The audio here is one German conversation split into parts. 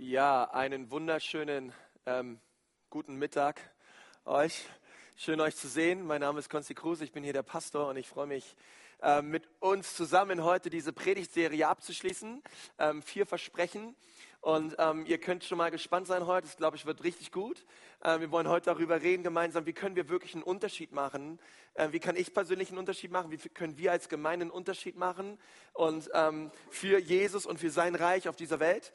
Ja, einen wunderschönen ähm, guten Mittag euch. Schön euch zu sehen. Mein Name ist Konsti Kruse, ich bin hier der Pastor und ich freue mich, äh, mit uns zusammen heute diese Predigtserie abzuschließen. Ähm, vier Versprechen. Und ähm, ihr könnt schon mal gespannt sein heute. Das glaube ich wird richtig gut. Äh, wir wollen heute darüber reden gemeinsam, wie können wir wirklich einen Unterschied machen. Äh, wie kann ich persönlich einen Unterschied machen? Wie können wir als Gemeinde einen Unterschied machen? Und ähm, für Jesus und für sein Reich auf dieser Welt.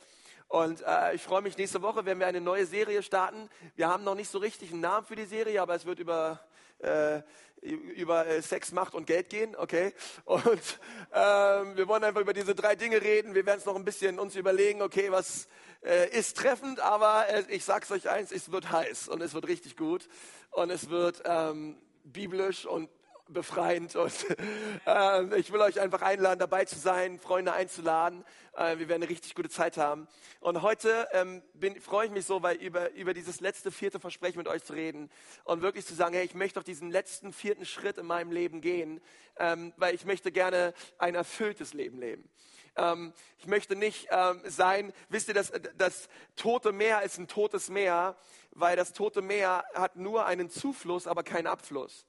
Und äh, ich freue mich, nächste Woche werden wir eine neue Serie starten. Wir haben noch nicht so richtig einen Namen für die Serie, aber es wird über, äh, über äh, Sex, Macht und Geld gehen, okay? Und ähm, wir wollen einfach über diese drei Dinge reden. Wir werden es noch ein bisschen uns überlegen, okay, was äh, ist treffend, aber äh, ich sag's euch eins, es wird heiß und es wird richtig gut und es wird ähm, biblisch und befreiend. Und äh, ich will euch einfach einladen, dabei zu sein, Freunde einzuladen. Äh, wir werden eine richtig gute Zeit haben. Und heute ähm, bin, freue ich mich so, weil über, über dieses letzte vierte Versprechen mit euch zu reden und wirklich zu sagen, hey, ich möchte doch diesen letzten vierten Schritt in meinem Leben gehen, ähm, weil ich möchte gerne ein erfülltes Leben leben. Ähm, ich möchte nicht ähm, sein, wisst ihr, das, das tote Meer ist ein totes Meer, weil das tote Meer hat nur einen Zufluss, aber keinen Abfluss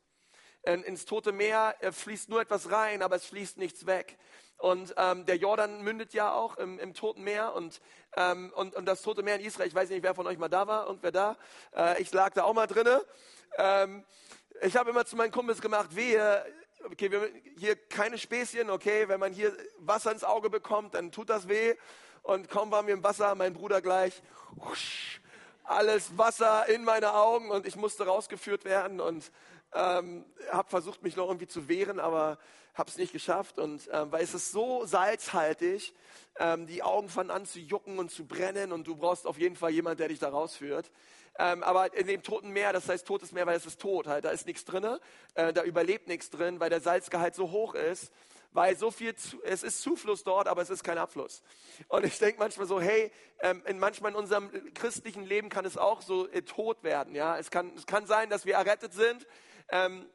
ins Tote Meer fließt nur etwas rein, aber es fließt nichts weg. Und ähm, der Jordan mündet ja auch im, im Toten Meer und, ähm, und, und das Tote Meer in Israel, ich weiß nicht, wer von euch mal da war und wer da. Äh, ich lag da auch mal drinne. Ähm, ich habe immer zu meinen Kumpels gemacht, wehe, okay, wir, hier keine Späßchen, okay, wenn man hier Wasser ins Auge bekommt, dann tut das weh. Und kaum waren wir im Wasser, mein Bruder gleich, husch, alles Wasser in meine Augen und ich musste rausgeführt werden und ähm, habe versucht, mich noch irgendwie zu wehren, aber habe es nicht geschafft. Und ähm, weil es ist so salzhaltig, ähm, die Augen fangen an zu jucken und zu brennen und du brauchst auf jeden Fall jemand, der dich da rausführt. Ähm, aber in dem Toten Meer, das heißt Totes Meer, weil es ist tot, halt, da ist nichts drin, äh, da überlebt nichts drin, weil der Salzgehalt so hoch ist, weil so viel, zu, es ist Zufluss dort, aber es ist kein Abfluss. Und ich denke manchmal so, hey, ähm, in manchmal in unserem christlichen Leben kann es auch so äh, tot werden, ja. Es kann, es kann sein, dass wir errettet sind, ähm,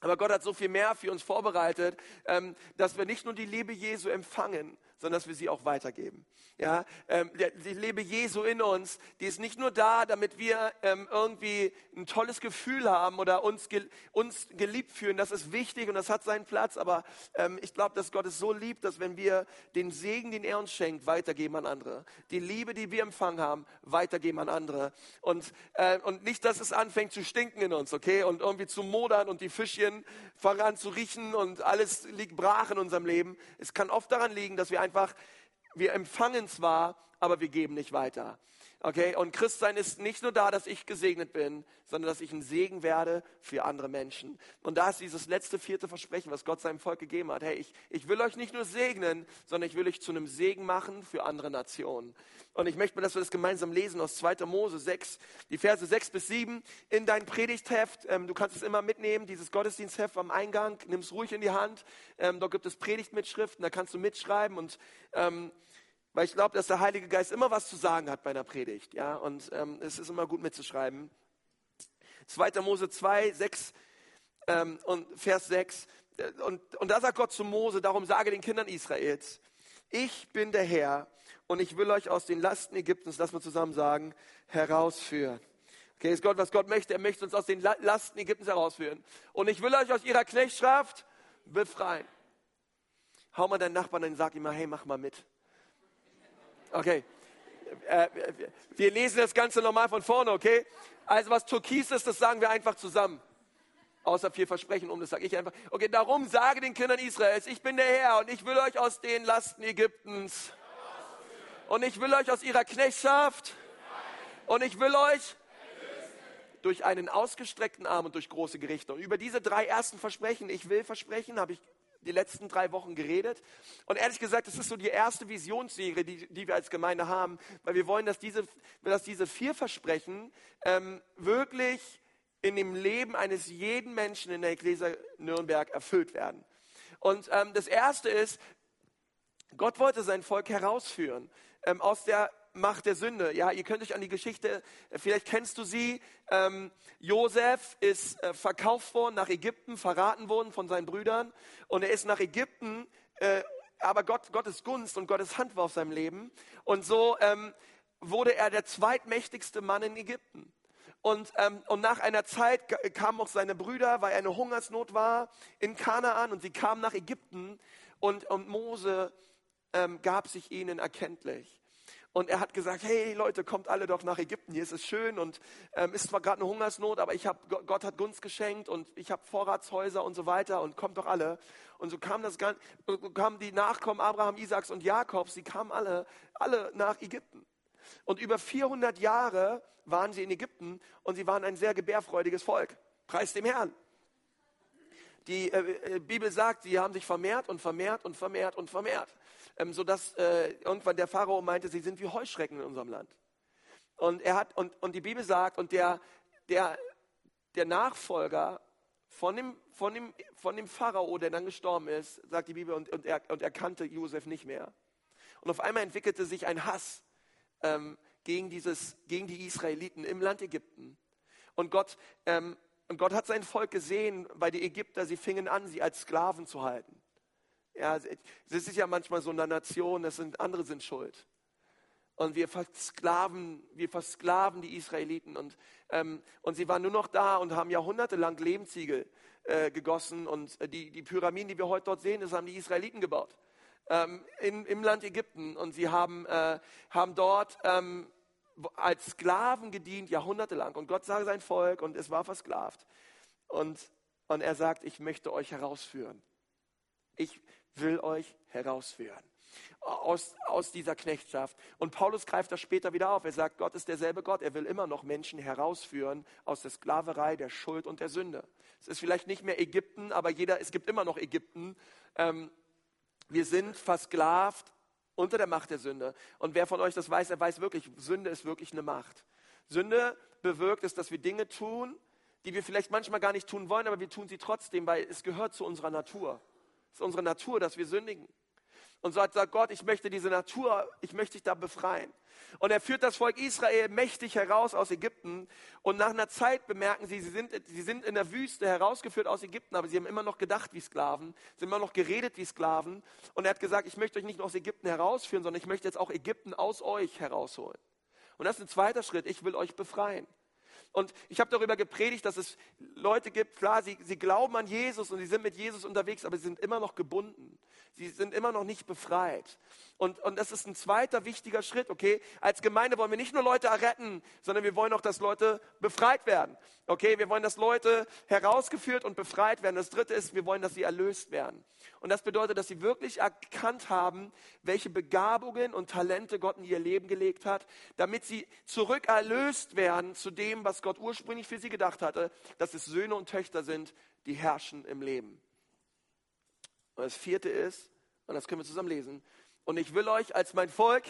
aber Gott hat so viel mehr für uns vorbereitet, ähm, dass wir nicht nur die Liebe Jesu empfangen, sondern dass wir sie auch weitergeben. Ja, ähm, die Liebe Jesu in uns, die ist nicht nur da, damit wir ähm, irgendwie ein tolles Gefühl haben oder uns, ge uns geliebt fühlen. Das ist wichtig und das hat seinen Platz. Aber ähm, ich glaube, dass Gott es so liebt, dass wenn wir den Segen, den er uns schenkt, weitergeben an andere. Die Liebe, die wir empfangen haben, weitergeben an andere. Und, äh, und nicht, dass es anfängt zu stinken in uns, okay? Und irgendwie zu modern und die Fischchen fangen an zu riechen und alles liegt brach in unserem Leben. Es kann oft daran liegen, dass wir einfach, wir empfangen zwar, aber wir geben nicht weiter. Okay, und Christsein ist nicht nur da, dass ich gesegnet bin, sondern dass ich ein Segen werde für andere Menschen. Und da ist dieses letzte vierte Versprechen, was Gott seinem Volk gegeben hat. Hey, ich, ich will euch nicht nur segnen, sondern ich will euch zu einem Segen machen für andere Nationen. Und ich möchte mal, dass wir das gemeinsam lesen aus 2. Mose 6, die Verse 6 bis 7 in dein Predigtheft. Ähm, du kannst es immer mitnehmen, dieses Gottesdienstheft am Eingang. Nimm es ruhig in die Hand. Ähm, dort gibt es Predigtmitschriften, da kannst du mitschreiben und ähm, weil ich glaube, dass der Heilige Geist immer was zu sagen hat bei einer Predigt. Ja? Und ähm, es ist immer gut mitzuschreiben. 2. Mose 2, 6 ähm, und Vers 6. Und, und da sagt Gott zu Mose, darum sage den Kindern Israels, ich bin der Herr und ich will euch aus den Lasten Ägyptens, lass mal zusammen sagen, herausführen. Okay, ist Gott, was Gott möchte. Er möchte uns aus den Lasten Ägyptens herausführen. Und ich will euch aus ihrer Knechtschaft befreien. Hau mal deinen Nachbarn und sag ihm mal, hey, mach mal mit. Okay. Äh, wir lesen das Ganze nochmal von vorne, okay? Also was Türkis ist, das sagen wir einfach zusammen. Außer vier Versprechen um, das sage ich einfach. Okay, darum sage den Kindern Israels, ich bin der Herr und ich will euch aus den Lasten Ägyptens und ich will euch aus ihrer Knechtschaft und ich will euch durch einen ausgestreckten Arm und durch große Gerichte. Und über diese drei ersten Versprechen, ich will Versprechen, habe ich die letzten drei Wochen geredet. Und ehrlich gesagt, das ist so die erste Visionsserie, die, die wir als Gemeinde haben, weil wir wollen, dass diese, dass diese vier Versprechen ähm, wirklich in dem Leben eines jeden Menschen in der Ecclesia Nürnberg erfüllt werden. Und ähm, das erste ist, Gott wollte sein Volk herausführen ähm, aus der Macht der Sünde. Ja, ihr könnt euch an die Geschichte, äh, vielleicht kennst du sie. Ähm, Josef ist äh, verkauft worden nach Ägypten, verraten worden von seinen Brüdern. Und er ist nach Ägypten, äh, aber Gott, Gottes Gunst und Gottes Hand war auf seinem Leben. Und so ähm, wurde er der zweitmächtigste Mann in Ägypten. Und, ähm, und nach einer Zeit kamen auch seine Brüder, weil eine Hungersnot war in Kanaan und sie kamen nach Ägypten und, und Mose ähm, gab sich ihnen erkenntlich. Und er hat gesagt, hey Leute, kommt alle doch nach Ägypten, hier ist es schön und ähm, ist zwar gerade eine Hungersnot, aber ich hab, Gott hat Gunst geschenkt und ich habe Vorratshäuser und so weiter und kommt doch alle. Und so kam das, kamen die Nachkommen Abraham, Isaaks und Jakobs, sie kamen alle, alle nach Ägypten. Und über 400 Jahre waren sie in Ägypten und sie waren ein sehr gebärfreudiges Volk. Preis dem Herrn. Die äh, äh, Bibel sagt, sie haben sich vermehrt und vermehrt und vermehrt und vermehrt, ähm, sodass äh, irgendwann der Pharao meinte, sie sind wie Heuschrecken in unserem Land. Und er hat und, und die Bibel sagt und der der der Nachfolger von dem, von, dem, von dem Pharao, der dann gestorben ist, sagt die Bibel, und, und, er, und er kannte Josef nicht mehr. Und auf einmal entwickelte sich ein Hass ähm, gegen, dieses, gegen die Israeliten im Land Ägypten. Und Gott, ähm, und Gott hat sein Volk gesehen, weil die Ägypter, sie fingen an, sie als Sklaven zu halten. Ja, es ist ja manchmal so in der Nation, das sind, andere sind schuld. Und wir versklaven, wir versklaven die Israeliten. Und, ähm, und sie waren nur noch da und haben jahrhundertelang Lehmziegel äh, gegossen. Und äh, die, die Pyramiden, die wir heute dort sehen, das haben die Israeliten gebaut ähm, in, im Land Ägypten und sie haben, äh, haben dort ähm, als Sklaven gedient, jahrhundertelang. Und Gott sah sein Volk und es war versklavt. Und, und er sagt, ich möchte euch herausführen. Ich will euch herausführen aus, aus dieser Knechtschaft. Und Paulus greift das später wieder auf. Er sagt, Gott ist derselbe Gott. Er will immer noch Menschen herausführen aus der Sklaverei, der Schuld und der Sünde. Es ist vielleicht nicht mehr Ägypten, aber jeder, es gibt immer noch Ägypten. Ähm, wir sind versklavt unter der Macht der Sünde. Und wer von euch das weiß, er weiß wirklich, Sünde ist wirklich eine Macht. Sünde bewirkt es, dass wir Dinge tun, die wir vielleicht manchmal gar nicht tun wollen, aber wir tun sie trotzdem, weil es gehört zu unserer Natur. Es ist unsere Natur, dass wir sündigen. Und so hat sagt Gott, ich möchte diese Natur, ich möchte dich da befreien. Und er führt das Volk Israel mächtig heraus aus Ägypten. Und nach einer Zeit bemerken sie, sie sind, sie sind in der Wüste herausgeführt aus Ägypten, aber sie haben immer noch gedacht wie Sklaven, sie haben immer noch geredet wie Sklaven. Und er hat gesagt, ich möchte euch nicht nur aus Ägypten herausführen, sondern ich möchte jetzt auch Ägypten aus euch herausholen. Und das ist ein zweiter Schritt, ich will euch befreien. Und ich habe darüber gepredigt, dass es Leute gibt, klar, sie, sie glauben an Jesus und sie sind mit Jesus unterwegs, aber sie sind immer noch gebunden. Sie sind immer noch nicht befreit. Und, und das ist ein zweiter wichtiger Schritt, okay? Als Gemeinde wollen wir nicht nur Leute retten, sondern wir wollen auch, dass Leute befreit werden. Okay, wir wollen, dass Leute herausgeführt und befreit werden. Das dritte ist, wir wollen, dass sie erlöst werden. Und das bedeutet, dass sie wirklich erkannt haben, welche Begabungen und Talente Gott in ihr Leben gelegt hat, damit sie zurück erlöst werden zu dem, was Gott ursprünglich für sie gedacht hatte, dass es Söhne und Töchter sind, die herrschen im Leben. Und das vierte ist, und das können wir zusammen lesen, und ich will euch als mein Volk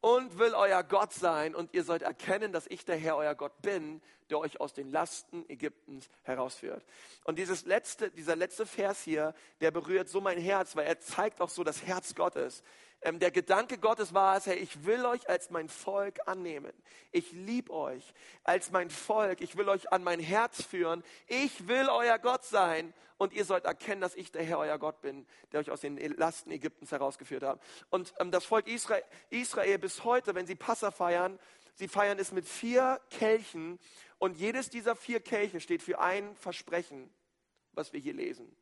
und will euer Gott sein und ihr sollt erkennen, dass ich der Herr, euer Gott bin, der euch aus den Lasten Ägyptens herausführt. Und dieses letzte, dieser letzte Vers hier, der berührt so mein Herz, weil er zeigt auch so das Herz Gottes. Ähm, der Gedanke Gottes war es, hey, ich will euch als mein Volk annehmen. Ich liebe euch als mein Volk. Ich will euch an mein Herz führen. Ich will euer Gott sein. Und ihr sollt erkennen, dass ich der Herr, euer Gott bin, der euch aus den Lasten Ägyptens herausgeführt hat. Und ähm, das Volk Israel, Israel bis heute, wenn sie Passa feiern, sie feiern es mit vier Kelchen. Und jedes dieser vier Kelche steht für ein Versprechen, was wir hier lesen.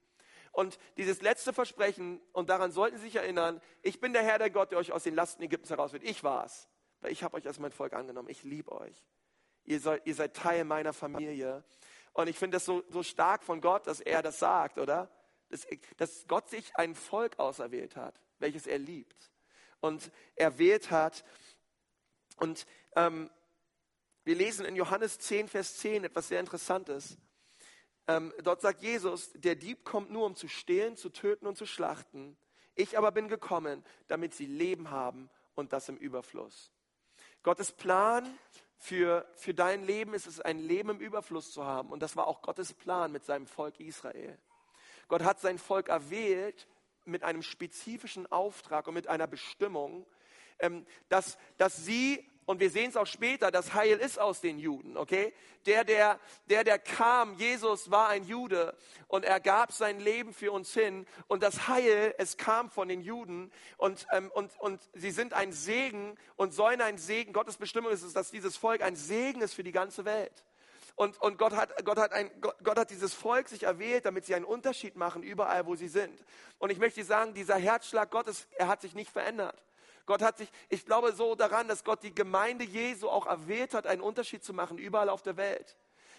Und dieses letzte Versprechen, und daran sollten Sie sich erinnern, ich bin der Herr, der Gott, der euch aus den Lasten Ägyptens herausführt. Ich war es, weil ich habe euch als mein Volk angenommen. Ich liebe euch. Ihr, soll, ihr, seid Teil meiner Familie. Und ich finde das so, so stark von Gott, dass er das sagt, oder? Dass, dass Gott sich ein Volk auserwählt hat, welches er liebt und erwählt hat. Und ähm, wir lesen in Johannes 10, Vers 10 etwas sehr Interessantes. Ähm, dort sagt Jesus, der Dieb kommt nur, um zu stehlen, zu töten und zu schlachten. Ich aber bin gekommen, damit sie Leben haben und das im Überfluss. Gottes Plan für, für dein Leben ist es, ein Leben im Überfluss zu haben. Und das war auch Gottes Plan mit seinem Volk Israel. Gott hat sein Volk erwählt mit einem spezifischen Auftrag und mit einer Bestimmung, ähm, dass, dass sie und wir sehen es auch später, das Heil ist aus den Juden, okay? Der, der, der, der kam, Jesus war ein Jude und er gab sein Leben für uns hin und das Heil, es kam von den Juden und, ähm, und, und sie sind ein Segen und sollen ein Segen, Gottes Bestimmung ist es, dass dieses Volk ein Segen ist für die ganze Welt. Und, und Gott, hat, Gott, hat ein, Gott, Gott hat dieses Volk sich erwählt, damit sie einen Unterschied machen, überall, wo sie sind. Und ich möchte sagen, dieser Herzschlag Gottes, er hat sich nicht verändert. Gott hat sich, ich glaube so daran, dass Gott die Gemeinde Jesu auch erwählt hat, einen Unterschied zu machen, überall auf der Welt.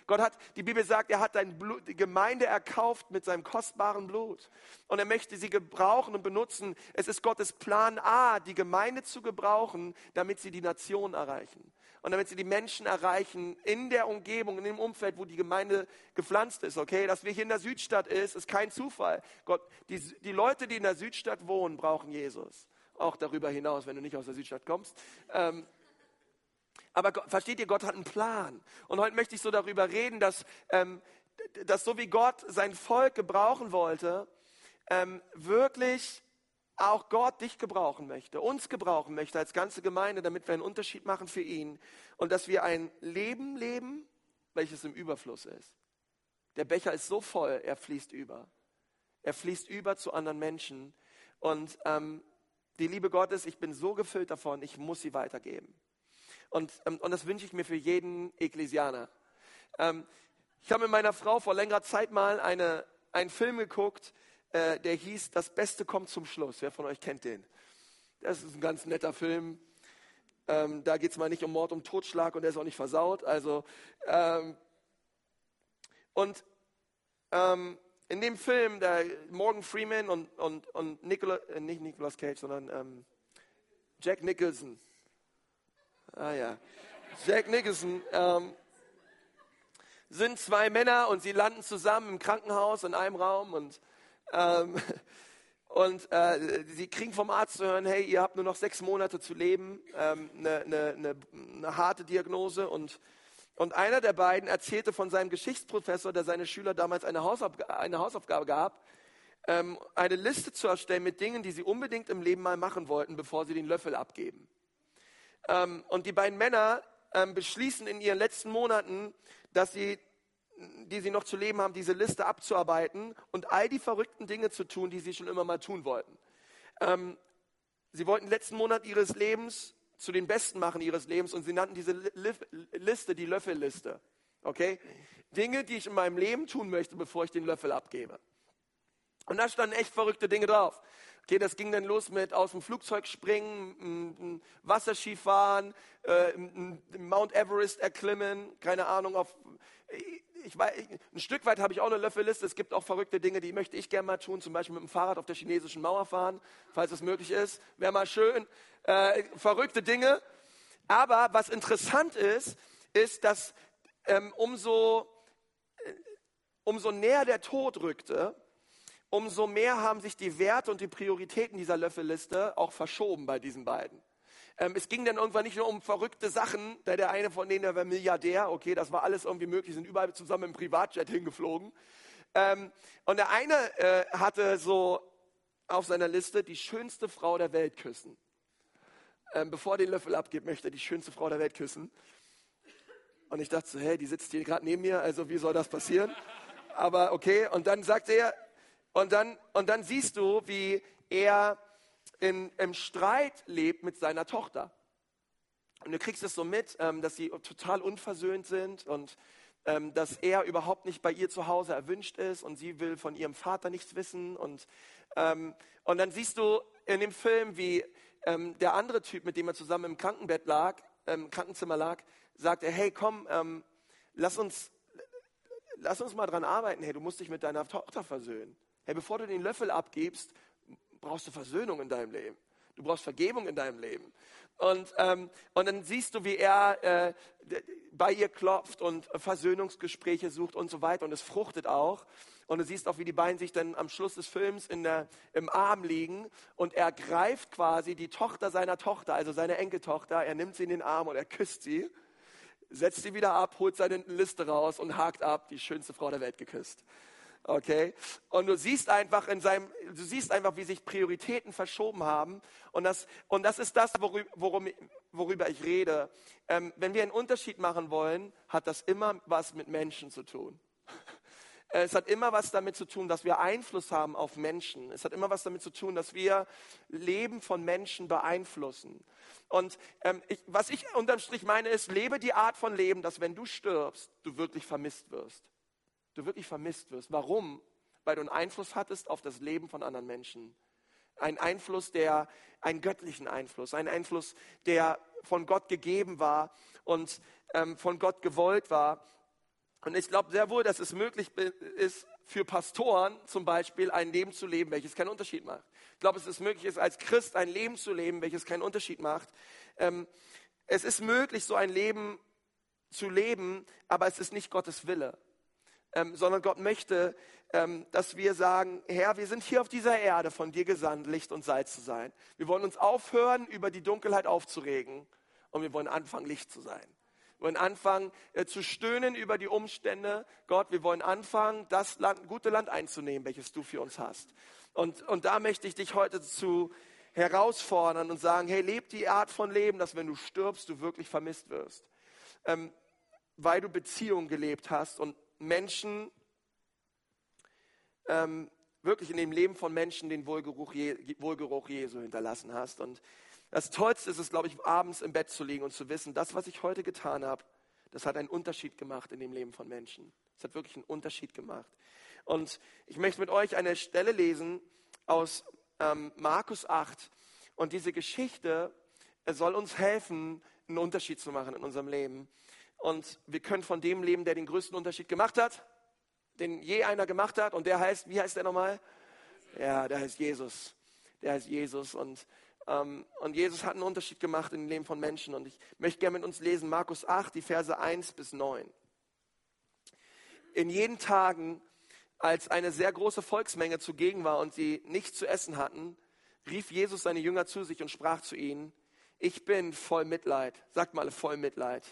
Gott hat, die Bibel sagt, er hat Blut, die Gemeinde erkauft mit seinem kostbaren Blut. Und er möchte sie gebrauchen und benutzen. Es ist Gottes Plan A, die Gemeinde zu gebrauchen, damit sie die Nation erreichen. Und damit sie die Menschen erreichen in der Umgebung, in dem Umfeld, wo die Gemeinde gepflanzt ist. Okay, dass wir hier in der Südstadt ist, ist kein Zufall. Gott, die, die Leute, die in der Südstadt wohnen, brauchen Jesus. Auch darüber hinaus, wenn du nicht aus der Südstadt kommst. Ähm, aber versteht ihr, Gott hat einen Plan. Und heute möchte ich so darüber reden, dass, ähm, dass so wie Gott sein Volk gebrauchen wollte, ähm, wirklich auch Gott dich gebrauchen möchte, uns gebrauchen möchte als ganze Gemeinde, damit wir einen Unterschied machen für ihn und dass wir ein Leben leben, welches im Überfluss ist. Der Becher ist so voll, er fließt über. Er fließt über zu anderen Menschen. Und ähm, die Liebe Gottes, ich bin so gefüllt davon, ich muss sie weitergeben. Und, ähm, und das wünsche ich mir für jeden Ekklesianer. Ähm, ich habe mit meiner Frau vor längerer Zeit mal eine, einen Film geguckt, äh, der hieß Das Beste kommt zum Schluss. Wer von euch kennt den? Das ist ein ganz netter Film. Ähm, da geht es mal nicht um Mord, um Totschlag und der ist auch nicht versaut. Also, ähm, und ähm, in dem Film, der Morgan Freeman und, und, und Nicola, äh, nicht Nicolas Cage, sondern ähm, Jack Nicholson, Ah ja. Jack Nicholson. Ähm, sind zwei Männer und sie landen zusammen im Krankenhaus in einem Raum und, ähm, und äh, sie kriegen vom Arzt zu hören, hey, ihr habt nur noch sechs Monate zu leben, ähm, eine, eine, eine, eine harte Diagnose und, und einer der beiden erzählte von seinem Geschichtsprofessor, der seine Schüler damals eine, Hausaufgabe, eine Hausaufgabe gab, ähm, eine Liste zu erstellen mit Dingen, die sie unbedingt im Leben mal machen wollten, bevor sie den Löffel abgeben. Ähm, und die beiden Männer ähm, beschließen in ihren letzten Monaten, dass sie, die sie noch zu leben haben, diese Liste abzuarbeiten und all die verrückten Dinge zu tun, die sie schon immer mal tun wollten. Ähm, sie wollten den letzten Monat ihres Lebens zu den Besten machen ihres Lebens und sie nannten diese Liste die Löffelliste. Okay? Dinge, die ich in meinem Leben tun möchte, bevor ich den Löffel abgebe. Und da standen echt verrückte Dinge drauf. Okay, das ging dann los mit aus dem Flugzeug springen, Wasserski fahren, äh, Mount Everest erklimmen, keine Ahnung, auf, ich weiß, ein Stück weit habe ich auch eine Löffelliste. Es gibt auch verrückte Dinge, die möchte ich gerne mal tun, zum Beispiel mit dem Fahrrad auf der chinesischen Mauer fahren, falls es möglich ist. Wäre mal schön. Äh, verrückte Dinge. Aber was interessant ist, ist, dass ähm, umso, äh, umso näher der Tod rückte, umso mehr haben sich die Werte und die Prioritäten dieser Löffelliste auch verschoben bei diesen beiden. Ähm, es ging dann irgendwann nicht nur um verrückte Sachen, da der eine von denen, der war Milliardär, okay, das war alles irgendwie möglich, sind überall zusammen im Privatjet hingeflogen. Ähm, und der eine äh, hatte so auf seiner Liste die schönste Frau der Welt küssen. Ähm, bevor er den Löffel abgibt, möchte er die schönste Frau der Welt küssen. Und ich dachte so, hey, die sitzt hier gerade neben mir, also wie soll das passieren? Aber okay, und dann sagt er, und dann, und dann siehst du, wie er in, im Streit lebt mit seiner Tochter. Und du kriegst es so mit, ähm, dass sie total unversöhnt sind und ähm, dass er überhaupt nicht bei ihr zu Hause erwünscht ist und sie will von ihrem Vater nichts wissen. Und, ähm, und dann siehst du in dem Film, wie ähm, der andere Typ, mit dem er zusammen im Krankenbett lag, im Krankenzimmer lag, sagt hey, komm, ähm, lass uns, lass uns mal dran arbeiten. Hey, du musst dich mit deiner Tochter versöhnen. Hey, bevor du den Löffel abgibst, brauchst du Versöhnung in deinem Leben. Du brauchst Vergebung in deinem Leben. Und, ähm, und dann siehst du, wie er äh, bei ihr klopft und Versöhnungsgespräche sucht und so weiter. Und es fruchtet auch. Und du siehst auch, wie die beiden sich dann am Schluss des Films in der, im Arm liegen. Und er greift quasi die Tochter seiner Tochter, also seine Enkeltochter. Er nimmt sie in den Arm und er küsst sie, setzt sie wieder ab, holt seine Liste raus und hakt ab, die schönste Frau der Welt geküsst. Okay? Und du siehst einfach in seinem, du siehst einfach, wie sich Prioritäten verschoben haben. Und das, und das ist das, worüber, worum, worüber ich rede. Ähm, wenn wir einen Unterschied machen wollen, hat das immer was mit Menschen zu tun. Es hat immer was damit zu tun, dass wir Einfluss haben auf Menschen. Es hat immer was damit zu tun, dass wir Leben von Menschen beeinflussen. Und ähm, ich, was ich unterm Strich meine ist, lebe die Art von Leben, dass wenn du stirbst, du wirklich vermisst wirst du wirklich vermisst wirst. Warum? Weil du einen Einfluss hattest auf das Leben von anderen Menschen. Ein Einfluss, der, einen göttlichen Einfluss, ein Einfluss, der von Gott gegeben war und ähm, von Gott gewollt war. Und ich glaube sehr wohl, dass es möglich ist, für Pastoren zum Beispiel ein Leben zu leben, welches keinen Unterschied macht. Ich glaube, es ist möglich, als Christ ein Leben zu leben, welches keinen Unterschied macht. Ähm, es ist möglich, so ein Leben zu leben, aber es ist nicht Gottes Wille ähm, sondern Gott möchte, ähm, dass wir sagen, Herr, wir sind hier auf dieser Erde von dir gesandt, Licht und Salz zu sein. Wir wollen uns aufhören, über die Dunkelheit aufzuregen und wir wollen anfangen, Licht zu sein. Wir wollen anfangen äh, zu stöhnen über die Umstände. Gott, wir wollen anfangen, das Land, gute Land einzunehmen, welches du für uns hast. Und, und da möchte ich dich heute zu herausfordern und sagen, hey, leb die Art von Leben, dass wenn du stirbst, du wirklich vermisst wirst. Ähm, weil du Beziehungen gelebt hast und Menschen, ähm, wirklich in dem Leben von Menschen den Wohlgeruch, Je, Wohlgeruch Jesu hinterlassen hast. Und das Tollste ist es, glaube ich, abends im Bett zu liegen und zu wissen, das, was ich heute getan habe, das hat einen Unterschied gemacht in dem Leben von Menschen. Es hat wirklich einen Unterschied gemacht. Und ich möchte mit euch eine Stelle lesen aus ähm, Markus 8. Und diese Geschichte soll uns helfen, einen Unterschied zu machen in unserem Leben. Und wir können von dem leben, der den größten Unterschied gemacht hat, den je einer gemacht hat. Und der heißt, wie heißt der nochmal? Ja, der heißt Jesus. Der heißt Jesus. Und, ähm, und Jesus hat einen Unterschied gemacht in dem Leben von Menschen. Und ich möchte gerne mit uns lesen, Markus 8, die Verse 1 bis 9. In jenen Tagen, als eine sehr große Volksmenge zugegen war und sie nichts zu essen hatten, rief Jesus seine Jünger zu sich und sprach zu ihnen, ich bin voll Mitleid. Sagt mal voll Mitleid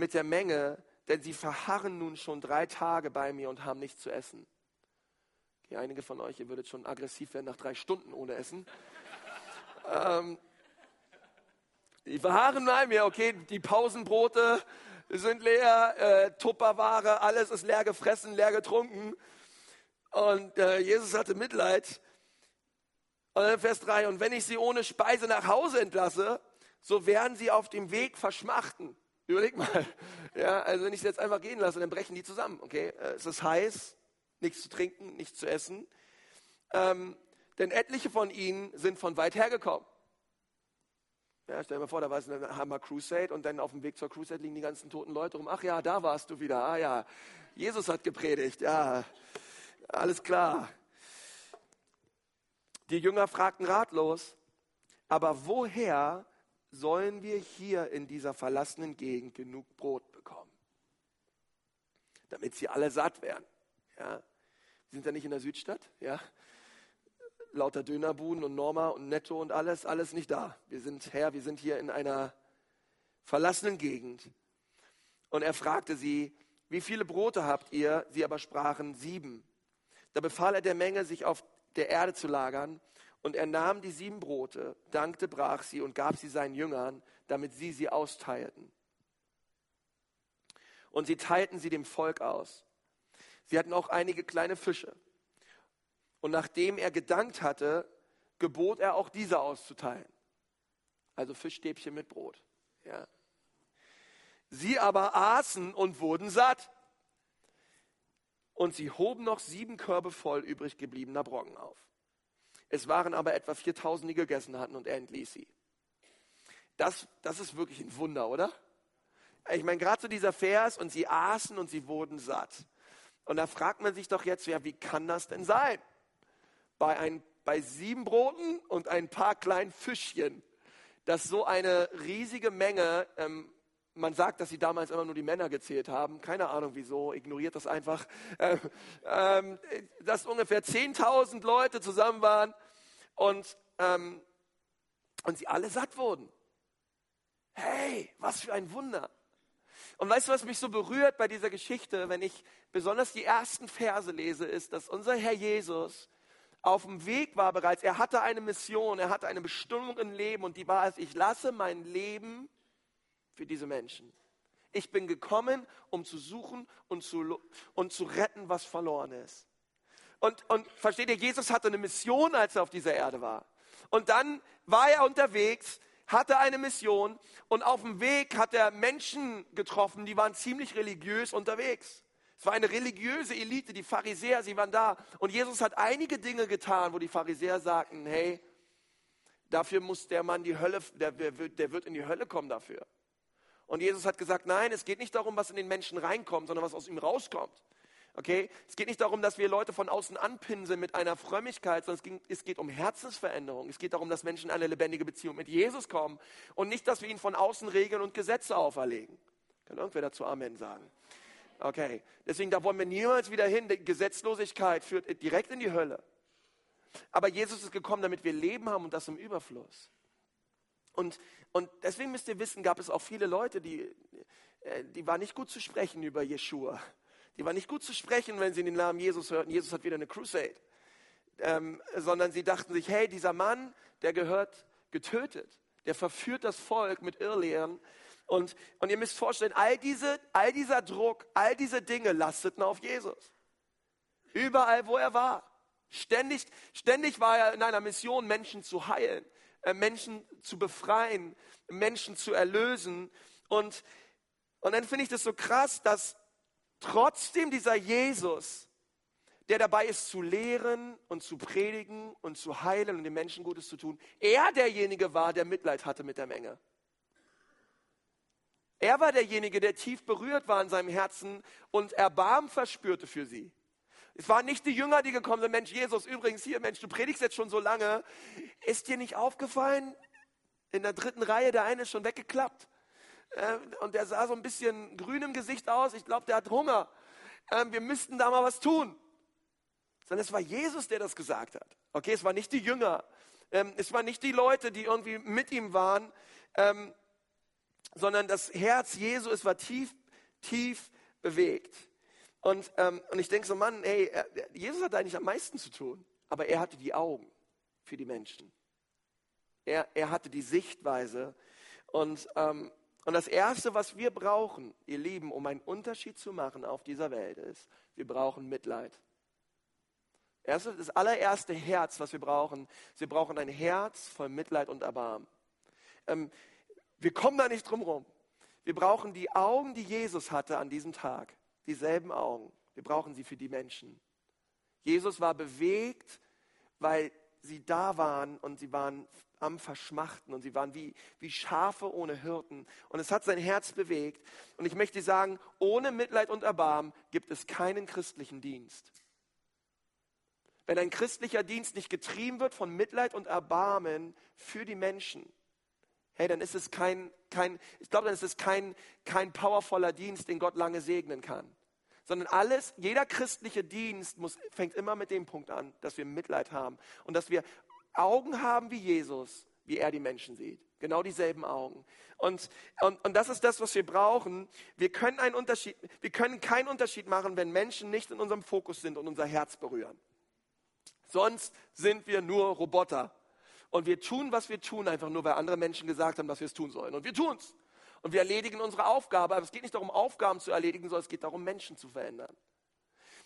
mit der Menge, denn sie verharren nun schon drei Tage bei mir und haben nichts zu essen. Okay, einige von euch, ihr würdet schon aggressiv werden nach drei Stunden ohne Essen. ähm, die verharren bei mir, okay, die Pausenbrote sind leer, äh, Tupperware, alles ist leer gefressen, leer getrunken. Und äh, Jesus hatte Mitleid. Und dann Vers 3, und wenn ich sie ohne Speise nach Hause entlasse, so werden sie auf dem Weg verschmachten. Überleg mal. Ja, also wenn ich sie jetzt einfach gehen lasse, dann brechen die zusammen. Okay, äh, es ist heiß, nichts zu trinken, nichts zu essen. Ähm, denn etliche von ihnen sind von weit her gekommen. Ja, stell dir mal vor, da war es eine Hammer Crusade und dann auf dem Weg zur Crusade liegen die ganzen toten Leute rum. Ach ja, da warst du wieder. Ah ja, Jesus hat gepredigt. Ja, alles klar. Die Jünger fragten ratlos, aber woher sollen wir hier in dieser verlassenen Gegend genug Brot bekommen, damit sie alle satt werden. Ja? Wir sind ja nicht in der Südstadt, ja? lauter Dönerbuden und Norma und Netto und alles, alles nicht da. Wir sind Herr, wir sind hier in einer verlassenen Gegend. Und er fragte sie, wie viele Brote habt ihr? Sie aber sprachen sieben. Da befahl er der Menge, sich auf der Erde zu lagern und er nahm die sieben Brote, dankte, brach sie und gab sie seinen Jüngern, damit sie sie austeilten. Und sie teilten sie dem Volk aus. Sie hatten auch einige kleine Fische. Und nachdem er gedankt hatte, gebot er auch diese auszuteilen. Also Fischstäbchen mit Brot. Ja. Sie aber aßen und wurden satt. Und sie hoben noch sieben Körbe voll übrig gebliebener Brocken auf. Es waren aber etwa 4000, die gegessen hatten und er entließ sie. Das, das ist wirklich ein Wunder, oder? Ich meine, gerade so dieser Vers, und sie aßen und sie wurden satt. Und da fragt man sich doch jetzt, ja, wie kann das denn sein? Bei, ein, bei sieben Broten und ein paar kleinen Fischchen, dass so eine riesige Menge, ähm, man sagt, dass sie damals immer nur die Männer gezählt haben, keine Ahnung wieso, ignoriert das einfach, ähm, ähm, dass ungefähr 10.000 Leute zusammen waren und, ähm, und sie alle satt wurden. Hey, was für ein Wunder. Und weißt du, was mich so berührt bei dieser Geschichte, wenn ich besonders die ersten Verse lese, ist, dass unser Herr Jesus auf dem Weg war bereits. Er hatte eine Mission, er hatte eine Bestimmung im Leben und die war es, ich lasse mein Leben für diese Menschen. Ich bin gekommen, um zu suchen und zu, und zu retten, was verloren ist. Und, und versteht ihr, Jesus hatte eine Mission, als er auf dieser Erde war. Und dann war er unterwegs, hatte eine Mission und auf dem Weg hat er Menschen getroffen, die waren ziemlich religiös unterwegs. Es war eine religiöse Elite, die Pharisäer, sie waren da. Und Jesus hat einige Dinge getan, wo die Pharisäer sagten, hey, dafür muss der Mann die Hölle, der, der wird in die Hölle kommen dafür. Und Jesus hat gesagt, nein, es geht nicht darum, was in den Menschen reinkommt, sondern was aus ihm rauskommt. Okay? Es geht nicht darum, dass wir Leute von außen anpinseln mit einer Frömmigkeit, sondern es, ging, es geht um Herzensveränderung. Es geht darum, dass Menschen in eine lebendige Beziehung mit Jesus kommen und nicht, dass wir ihnen von außen Regeln und Gesetze auferlegen. Kann irgendwer dazu Amen sagen? Okay, deswegen da wollen wir niemals wieder hin. Die Gesetzlosigkeit führt direkt in die Hölle. Aber Jesus ist gekommen, damit wir Leben haben und das im Überfluss. Und, und deswegen müsst ihr wissen, gab es auch viele Leute, die, äh, die waren nicht gut zu sprechen über Jeshua. Die waren nicht gut zu sprechen, wenn sie den Namen Jesus hörten. Jesus hat wieder eine Crusade. Ähm, sondern sie dachten sich, hey, dieser Mann, der gehört getötet. Der verführt das Volk mit Irrlehren. Und, und ihr müsst vorstellen, all, diese, all dieser Druck, all diese Dinge lasteten auf Jesus. Überall, wo er war. Ständig, ständig war er in einer Mission, Menschen zu heilen, Menschen zu befreien, Menschen zu erlösen. Und, und dann finde ich das so krass, dass trotzdem dieser Jesus, der dabei ist zu lehren und zu predigen und zu heilen und den Menschen Gutes zu tun, er derjenige war, der Mitleid hatte mit der Menge. Er war derjenige, der tief berührt war in seinem Herzen und Erbarm verspürte für sie. Es waren nicht die Jünger, die gekommen sind, Mensch, Jesus, übrigens hier, Mensch, du predigst jetzt schon so lange. Ist dir nicht aufgefallen, in der dritten Reihe, der eine ist schon weggeklappt. Äh, und der sah so ein bisschen grün im Gesicht aus. Ich glaube, der hat Hunger. Äh, wir müssten da mal was tun. Sondern es war Jesus, der das gesagt hat. Okay, es waren nicht die Jünger. Ähm, es waren nicht die Leute, die irgendwie mit ihm waren. Ähm, sondern das Herz Jesu, es war tief, tief bewegt. Und, ähm, und ich denke so, Mann, hey, Jesus hat eigentlich am meisten zu tun, aber er hatte die Augen für die Menschen. Er, er hatte die Sichtweise. Und, ähm, und das Erste, was wir brauchen, ihr Lieben, um einen Unterschied zu machen auf dieser Welt, ist, wir brauchen Mitleid. Das allererste Herz, was wir brauchen, wir brauchen ein Herz voll Mitleid und Erbarmen. Ähm, wir kommen da nicht drum rum. Wir brauchen die Augen, die Jesus hatte an diesem Tag. Dieselben Augen. Wir brauchen sie für die Menschen. Jesus war bewegt, weil sie da waren und sie waren am Verschmachten und sie waren wie, wie Schafe ohne Hirten. Und es hat sein Herz bewegt. Und ich möchte sagen, ohne Mitleid und Erbarmen gibt es keinen christlichen Dienst. Wenn ein christlicher Dienst nicht getrieben wird von Mitleid und Erbarmen für die Menschen, hey, dann ist es kein, kein ich glaube, dann ist es kein, kein powervoller Dienst, den Gott lange segnen kann. Sondern alles, jeder christliche Dienst muss, fängt immer mit dem Punkt an, dass wir Mitleid haben und dass wir Augen haben wie Jesus, wie er die Menschen sieht. Genau dieselben Augen. Und, und, und das ist das, was wir brauchen. Wir können, einen Unterschied, wir können keinen Unterschied machen, wenn Menschen nicht in unserem Fokus sind und unser Herz berühren. Sonst sind wir nur Roboter. Und wir tun, was wir tun, einfach nur, weil andere Menschen gesagt haben, dass wir es tun sollen. Und wir tun es. Und wir erledigen unsere Aufgabe. Aber es geht nicht darum, Aufgaben zu erledigen, sondern es geht darum, Menschen zu verändern.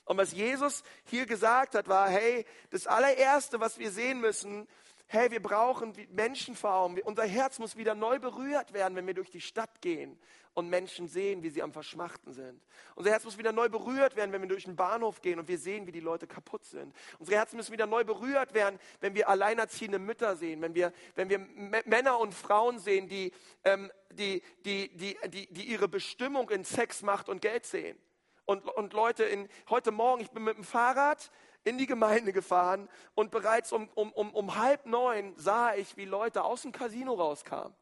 Und was Jesus hier gesagt hat, war, hey, das allererste, was wir sehen müssen, hey, wir brauchen Menschen vor Augen. Unser Herz muss wieder neu berührt werden, wenn wir durch die Stadt gehen und Menschen sehen, wie sie am Verschmachten sind. Unser Herz muss wieder neu berührt werden, wenn wir durch den Bahnhof gehen und wir sehen, wie die Leute kaputt sind. Unsere Herzen müssen wieder neu berührt werden, wenn wir alleinerziehende Mütter sehen, wenn wir, wenn wir Männer und Frauen sehen, die, ähm, die, die, die, die, die ihre Bestimmung in Sex, Macht und Geld sehen. Und, und Leute, in, heute Morgen, ich bin mit dem Fahrrad in die Gemeinde gefahren und bereits um, um, um, um halb neun sah ich, wie Leute aus dem Casino rauskamen.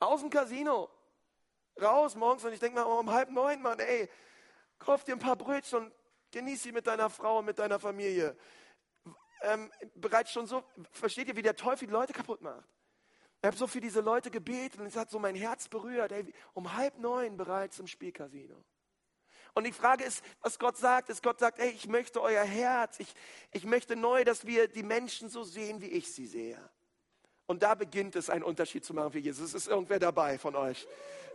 Aus dem Casino raus morgens und ich denke mal, oh, um halb neun, Mann, ey, kauf dir ein paar Brötchen und genieß sie mit deiner Frau und mit deiner Familie. Ähm, bereits schon so, versteht ihr, wie der Teufel die Leute kaputt macht? Ich habe so für diese Leute gebetet und es hat so mein Herz berührt. Ey, um halb neun bereits im Spielcasino. Und die Frage ist, was Gott sagt, ist Gott sagt, ey, ich möchte euer Herz, ich, ich möchte neu, dass wir die Menschen so sehen, wie ich sie sehe. Und da beginnt es, einen Unterschied zu machen für Jesus. Ist irgendwer dabei von euch?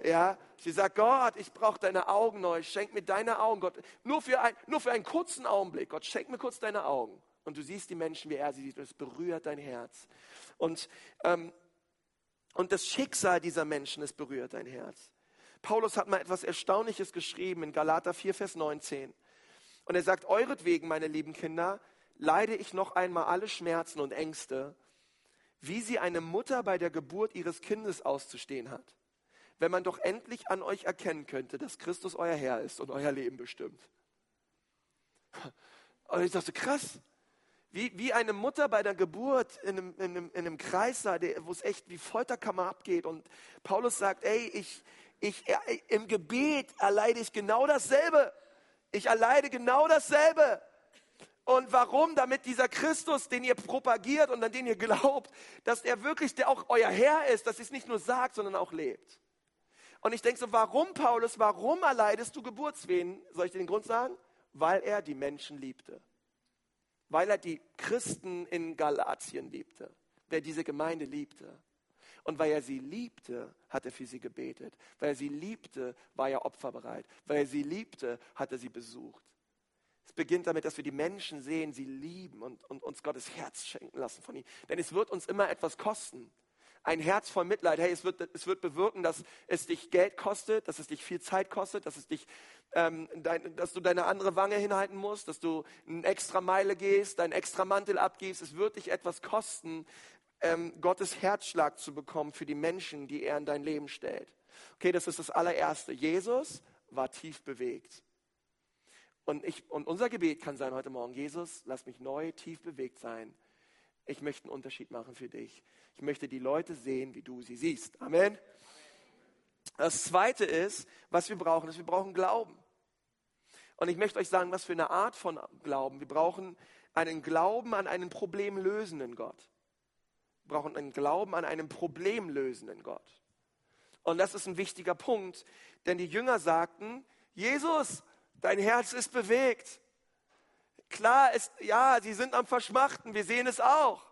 Ja, sie sagt, Gott, ich brauche deine Augen neu. Schenk mir deine Augen, Gott. Nur für, ein, nur für einen kurzen Augenblick. Gott, schenk mir kurz deine Augen. Und du siehst die Menschen, wie er sie sieht. Und es berührt dein Herz. Und, ähm, und das Schicksal dieser Menschen, es berührt dein Herz. Paulus hat mal etwas Erstaunliches geschrieben in Galater 4, Vers 19. Und er sagt, euretwegen, meine lieben Kinder, leide ich noch einmal alle Schmerzen und Ängste, wie sie eine Mutter bei der Geburt ihres Kindes auszustehen hat. Wenn man doch endlich an euch erkennen könnte, dass Christus euer Herr ist und euer Leben bestimmt. Und ich dachte, krass, wie, wie eine Mutter bei der Geburt in einem, in einem, in einem Kreis, wo es echt wie Folterkammer abgeht. Und Paulus sagt, ey, ich, ich, im Gebet erleide ich genau dasselbe. Ich erleide genau dasselbe. Und warum? Damit dieser Christus, den ihr propagiert und an den ihr glaubt, dass er wirklich der auch euer Herr ist, dass es nicht nur sagt, sondern auch lebt. Und ich denke so, warum, Paulus, warum erleidest du Geburtswehen? Soll ich dir den Grund sagen? Weil er die Menschen liebte. Weil er die Christen in Galatien liebte. Wer diese Gemeinde liebte. Und weil er sie liebte, hat er für sie gebetet. Weil er sie liebte, war er opferbereit. Weil er sie liebte, hat er sie besucht. Es beginnt damit, dass wir die Menschen sehen, sie lieben und, und uns Gottes Herz schenken lassen von ihnen. Denn es wird uns immer etwas kosten. Ein Herz voll Mitleid, hey, es wird, es wird bewirken, dass es dich Geld kostet, dass es dich viel Zeit kostet, dass, es dich, ähm, dein, dass du deine andere Wange hinhalten musst, dass du eine extra Meile gehst, deinen extra Mantel abgibst. Es wird dich etwas kosten, ähm, Gottes Herzschlag zu bekommen für die Menschen, die er in dein Leben stellt. Okay, das ist das allererste. Jesus war tief bewegt. Und, ich, und unser Gebet kann sein heute Morgen, Jesus, lass mich neu tief bewegt sein. Ich möchte einen Unterschied machen für dich. Ich möchte die Leute sehen, wie du sie siehst. Amen. Das Zweite ist, was wir brauchen, ist, wir brauchen Glauben. Und ich möchte euch sagen, was für eine Art von Glauben. Wir brauchen einen Glauben an einen problemlösenden Gott brauchen einen Glauben an einen problemlösenden Gott. Und das ist ein wichtiger Punkt, denn die Jünger sagten, Jesus, dein Herz ist bewegt. Klar ist, ja, sie sind am Verschmachten, wir sehen es auch.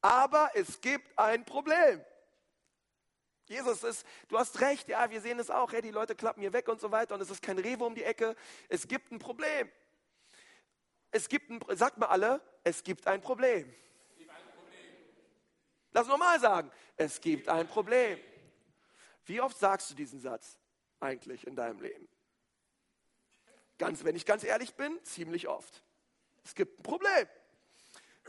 Aber es gibt ein Problem. Jesus ist, du hast recht, ja, wir sehen es auch, hey, die Leute klappen hier weg und so weiter und es ist kein Rewe um die Ecke. Es gibt ein Problem. Es gibt ein, sagt mal alle, es gibt ein Problem. Lass normal sagen, es gibt ein Problem. Wie oft sagst du diesen Satz eigentlich in deinem Leben? Ganz, wenn ich ganz ehrlich bin, ziemlich oft. Es gibt ein Problem.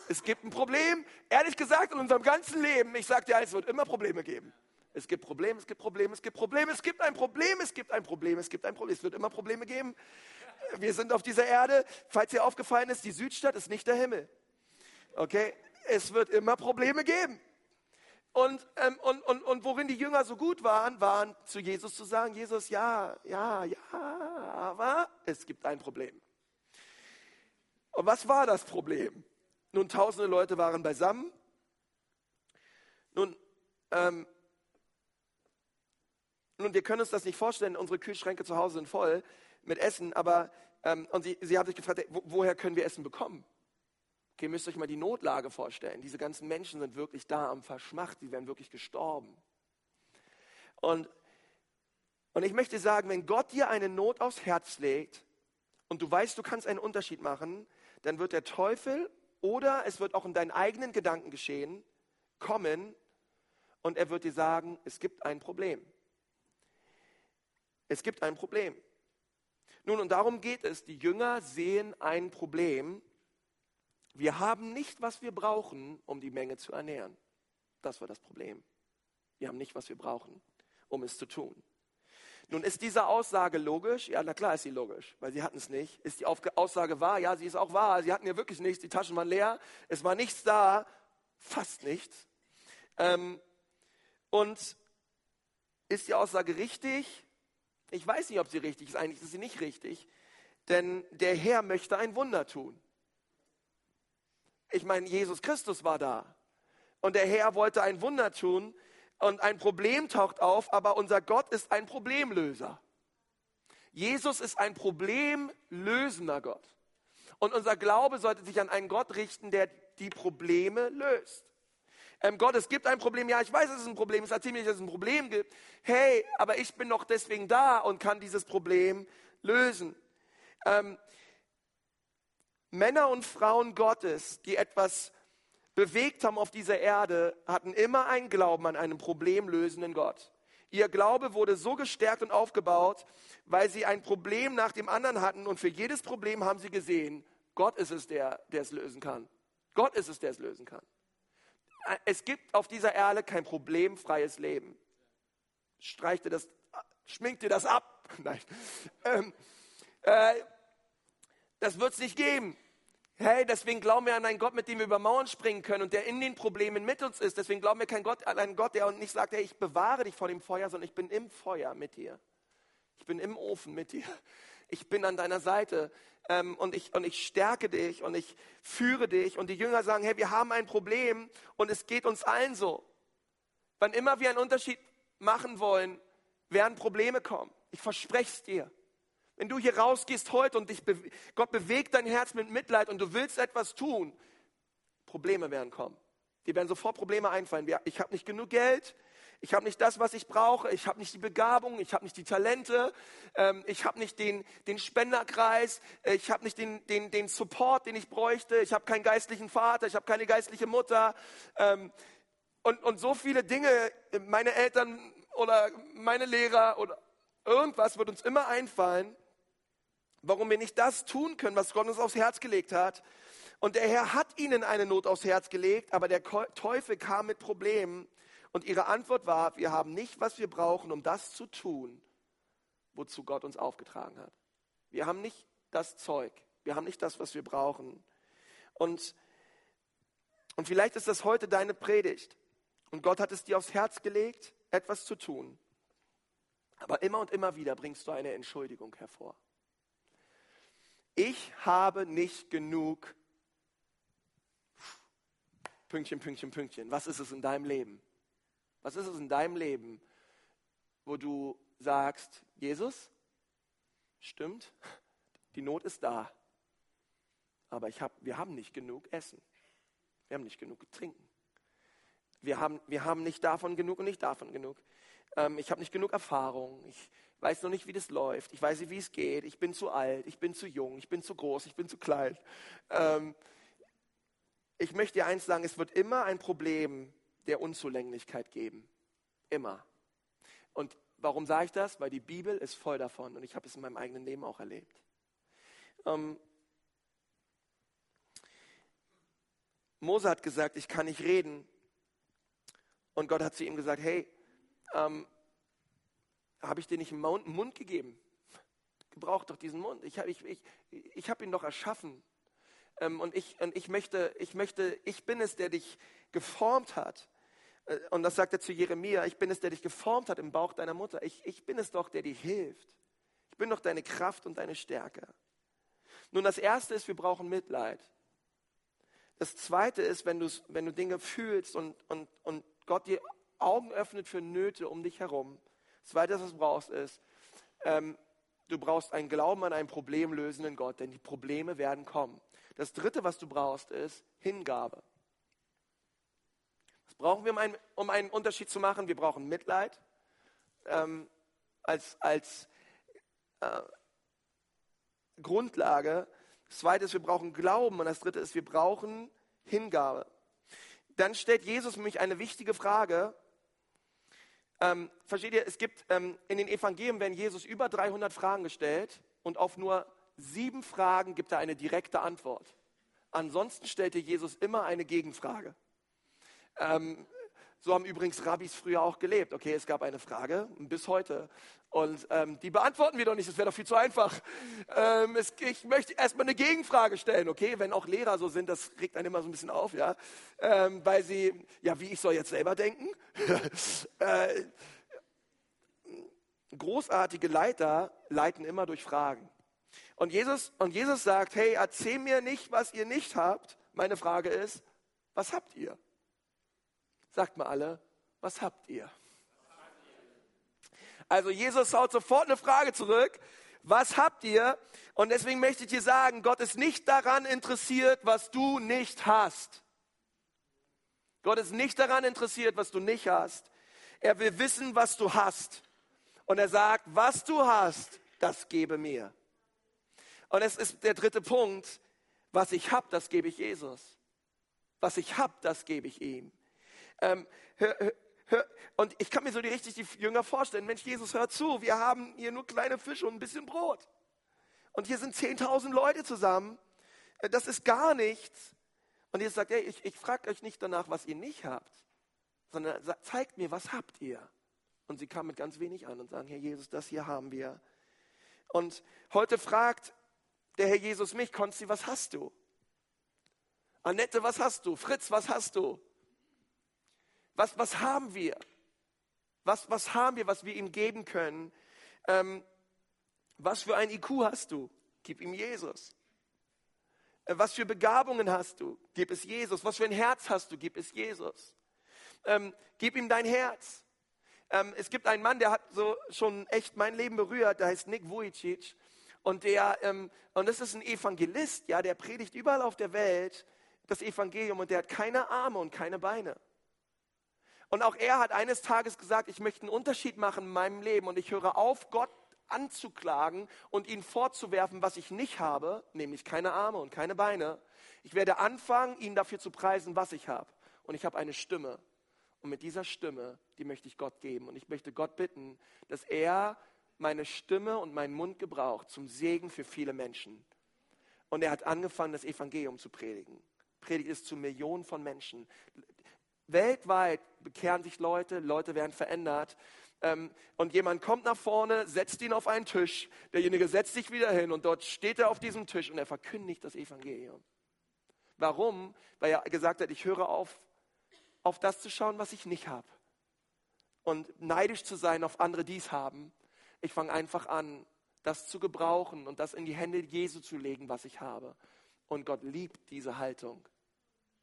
Es gibt ein Problem, ehrlich gesagt, in unserem ganzen Leben. Ich sage dir, es wird immer Probleme geben. Es gibt Probleme, es gibt Probleme, es gibt Probleme, es gibt ein Problem, es gibt ein Problem, es gibt ein Problem. Es wird immer Probleme geben. Wir sind auf dieser Erde, falls dir aufgefallen ist, die Südstadt ist nicht der Himmel. Okay? Es wird immer Probleme geben. Und, ähm, und, und, und worin die Jünger so gut waren, waren zu Jesus zu sagen, Jesus, ja, ja, ja, aber es gibt ein Problem. Und was war das Problem? Nun, tausende Leute waren beisammen. Nun, ähm, nun, wir können uns das nicht vorstellen, unsere Kühlschränke zu Hause sind voll mit Essen, aber, ähm, und sie, sie haben sich gefragt, wo, woher können wir Essen bekommen? Okay, ihr müsst euch mal die Notlage vorstellen. Diese ganzen Menschen sind wirklich da am Verschmacht, die werden wirklich gestorben. Und, und ich möchte sagen, wenn Gott dir eine Not aufs Herz legt und du weißt, du kannst einen Unterschied machen, dann wird der Teufel oder es wird auch in deinen eigenen Gedanken geschehen, kommen und er wird dir sagen, es gibt ein Problem. Es gibt ein Problem. Nun, und darum geht es. Die Jünger sehen ein Problem wir haben nicht, was wir brauchen, um die Menge zu ernähren. Das war das Problem. Wir haben nicht, was wir brauchen, um es zu tun. Nun ist diese Aussage logisch? Ja, na klar ist sie logisch, weil sie hatten es nicht. Ist die Aussage wahr? Ja, sie ist auch wahr. Sie hatten ja wirklich nichts, die Taschen waren leer, es war nichts da, fast nichts. Ähm, und ist die Aussage richtig? Ich weiß nicht, ob sie richtig ist. Eigentlich ist sie nicht richtig, denn der Herr möchte ein Wunder tun. Ich meine, Jesus Christus war da. und der Herr wollte ein Wunder tun und ein Problem taucht auf, aber unser Gott ist ein Problemlöser. Jesus ist ein problemlösender Gott. Und unser Glaube sollte sich an einen Gott richten, der die Probleme löst. Ähm, Gott, es gibt ein Problem. Ja, ich weiß, es ist ein Problem. Es erzählt nicht, dass es ein Problem gibt. Hey, aber ich bin doch deswegen da und kann dieses Problem lösen. Ähm, Männer und Frauen Gottes, die etwas bewegt haben auf dieser Erde, hatten immer einen Glauben an einen problemlösenden Gott. Ihr Glaube wurde so gestärkt und aufgebaut, weil sie ein Problem nach dem anderen hatten und für jedes Problem haben sie gesehen, Gott ist es, der, der es lösen kann. Gott ist es, der es lösen kann. Es gibt auf dieser Erde kein problemfreies Leben. Streich dir das, schmink dir das ab. Nein. Ähm, äh, das wird es nicht geben. Hey, deswegen glauben wir an einen Gott, mit dem wir über Mauern springen können und der in den Problemen mit uns ist. Deswegen glauben wir kein Gott, an einen Gott, der nicht sagt, hey, ich bewahre dich vor dem Feuer, sondern ich bin im Feuer mit dir. Ich bin im Ofen mit dir. Ich bin an deiner Seite ähm, und, ich, und ich stärke dich und ich führe dich. Und die Jünger sagen, hey, wir haben ein Problem und es geht uns allen so. Wann immer wir einen Unterschied machen wollen, werden Probleme kommen. Ich verspreche es dir. Wenn du hier rausgehst heute und dich be Gott bewegt dein Herz mit Mitleid und du willst etwas tun, Probleme werden kommen. Dir werden sofort Probleme einfallen. Ich habe nicht genug Geld, ich habe nicht das, was ich brauche, ich habe nicht die Begabung, ich habe nicht die Talente, ähm, ich habe nicht den, den Spenderkreis, äh, ich habe nicht den, den, den Support, den ich bräuchte, ich habe keinen geistlichen Vater, ich habe keine geistliche Mutter. Ähm, und, und so viele Dinge, meine Eltern oder meine Lehrer oder irgendwas wird uns immer einfallen, warum wir nicht das tun können, was Gott uns aufs Herz gelegt hat. Und der Herr hat ihnen eine Not aufs Herz gelegt, aber der Teufel kam mit Problemen. Und ihre Antwort war, wir haben nicht, was wir brauchen, um das zu tun, wozu Gott uns aufgetragen hat. Wir haben nicht das Zeug, wir haben nicht das, was wir brauchen. Und, und vielleicht ist das heute deine Predigt. Und Gott hat es dir aufs Herz gelegt, etwas zu tun. Aber immer und immer wieder bringst du eine Entschuldigung hervor ich habe nicht genug. Pünktchen, Pünktchen, Pünktchen. Was ist es in deinem Leben? Was ist es in deinem Leben, wo du sagst, Jesus, stimmt, die Not ist da, aber ich hab, wir haben nicht genug Essen. Wir haben nicht genug Trinken. Wir haben, wir haben nicht davon genug und nicht davon genug. Ähm, ich habe nicht genug Erfahrung. Ich, weiß noch nicht, wie das läuft, ich weiß nicht, wie es geht, ich bin zu alt, ich bin zu jung, ich bin zu groß, ich bin zu klein. Ähm, ich möchte dir eins sagen, es wird immer ein Problem der Unzulänglichkeit geben. Immer. Und warum sage ich das? Weil die Bibel ist voll davon und ich habe es in meinem eigenen Leben auch erlebt. Ähm, Mose hat gesagt, ich kann nicht reden. Und Gott hat zu ihm gesagt, hey, ähm, habe ich dir nicht einen Mund gegeben? Gebrauch doch diesen Mund. Ich habe ich, ich, ich hab ihn doch erschaffen. Ähm, und ich, und ich, möchte, ich möchte, ich bin es, der dich geformt hat. Äh, und das sagt er zu Jeremia, ich bin es, der dich geformt hat im Bauch deiner Mutter. Ich, ich bin es doch, der dir hilft. Ich bin doch deine Kraft und deine Stärke. Nun, das Erste ist, wir brauchen Mitleid. Das Zweite ist, wenn, wenn du Dinge fühlst und, und, und Gott dir Augen öffnet für Nöte um dich herum, Zweites, was du brauchst, ist, ähm, du brauchst einen Glauben an einen problemlösenden Gott, denn die Probleme werden kommen. Das Dritte, was du brauchst, ist Hingabe. Was brauchen wir, um einen, um einen Unterschied zu machen? Wir brauchen Mitleid ähm, als, als äh, Grundlage. Das Zweite ist, wir brauchen Glauben. Und das Dritte ist, wir brauchen Hingabe. Dann stellt Jesus mich eine wichtige Frage, ähm, versteht ihr, es gibt ähm, in den Evangelien werden Jesus über 300 Fragen gestellt und auf nur sieben Fragen gibt er eine direkte Antwort. Ansonsten stellte Jesus immer eine Gegenfrage. Ähm, so haben übrigens Rabbis früher auch gelebt. Okay, es gab eine Frage bis heute. Und ähm, die beantworten wir doch nicht, das wäre doch viel zu einfach. Ähm, es, ich möchte erstmal eine Gegenfrage stellen, okay? Wenn auch Lehrer so sind, das regt einen immer so ein bisschen auf, ja? Ähm, weil sie, ja, wie ich soll jetzt selber denken? äh, großartige Leiter leiten immer durch Fragen. Und Jesus, und Jesus sagt, hey, erzähl mir nicht, was ihr nicht habt. Meine Frage ist, was habt ihr? Sagt mal alle, was habt ihr? Also Jesus haut sofort eine Frage zurück. Was habt ihr? Und deswegen möchte ich dir sagen, Gott ist nicht daran interessiert, was du nicht hast. Gott ist nicht daran interessiert, was du nicht hast. Er will wissen, was du hast. Und er sagt, was du hast, das gebe mir. Und es ist der dritte Punkt, was ich habe, das gebe ich Jesus. Was ich habe, das gebe ich ihm. Ähm, hör, hör, und ich kann mir so die richtig die Jünger vorstellen. Mensch, Jesus, hör zu, wir haben hier nur kleine Fische und ein bisschen Brot. Und hier sind 10.000 Leute zusammen. Äh, das ist gar nichts. Und Jesus sagt, hey, ich, ich frage euch nicht danach, was ihr nicht habt, sondern zeigt mir, was habt ihr? Und sie kamen mit ganz wenig an und sagen, Herr Jesus, das hier haben wir. Und heute fragt der Herr Jesus mich, Konsti, was hast du? Annette, was hast du? Fritz, was hast du? Was, was haben wir? Was, was haben wir, was wir ihm geben können? Ähm, was für ein IQ hast du? Gib ihm Jesus. Äh, was für Begabungen hast du? Gib es Jesus. Was für ein Herz hast du? Gib es Jesus. Ähm, gib ihm dein Herz. Ähm, es gibt einen Mann, der hat so schon echt mein Leben berührt, der heißt Nick Vujicic. Und der, ähm, und das ist ein Evangelist, ja, der predigt überall auf der Welt das Evangelium und der hat keine Arme und keine Beine. Und auch er hat eines Tages gesagt, ich möchte einen Unterschied machen in meinem Leben und ich höre auf, Gott anzuklagen und ihn vorzuwerfen, was ich nicht habe, nämlich keine Arme und keine Beine. Ich werde anfangen, ihn dafür zu preisen, was ich habe. Und ich habe eine Stimme. Und mit dieser Stimme, die möchte ich Gott geben. Und ich möchte Gott bitten, dass er meine Stimme und meinen Mund gebraucht zum Segen für viele Menschen. Und er hat angefangen, das Evangelium zu predigen. Predigt es zu Millionen von Menschen. Weltweit bekehren sich Leute, Leute werden verändert. Ähm, und jemand kommt nach vorne, setzt ihn auf einen Tisch. Derjenige setzt sich wieder hin und dort steht er auf diesem Tisch und er verkündigt das Evangelium. Warum? Weil er gesagt hat, ich höre auf, auf das zu schauen, was ich nicht habe. Und neidisch zu sein auf andere, die es haben. Ich fange einfach an, das zu gebrauchen und das in die Hände Jesu zu legen, was ich habe. Und Gott liebt diese Haltung.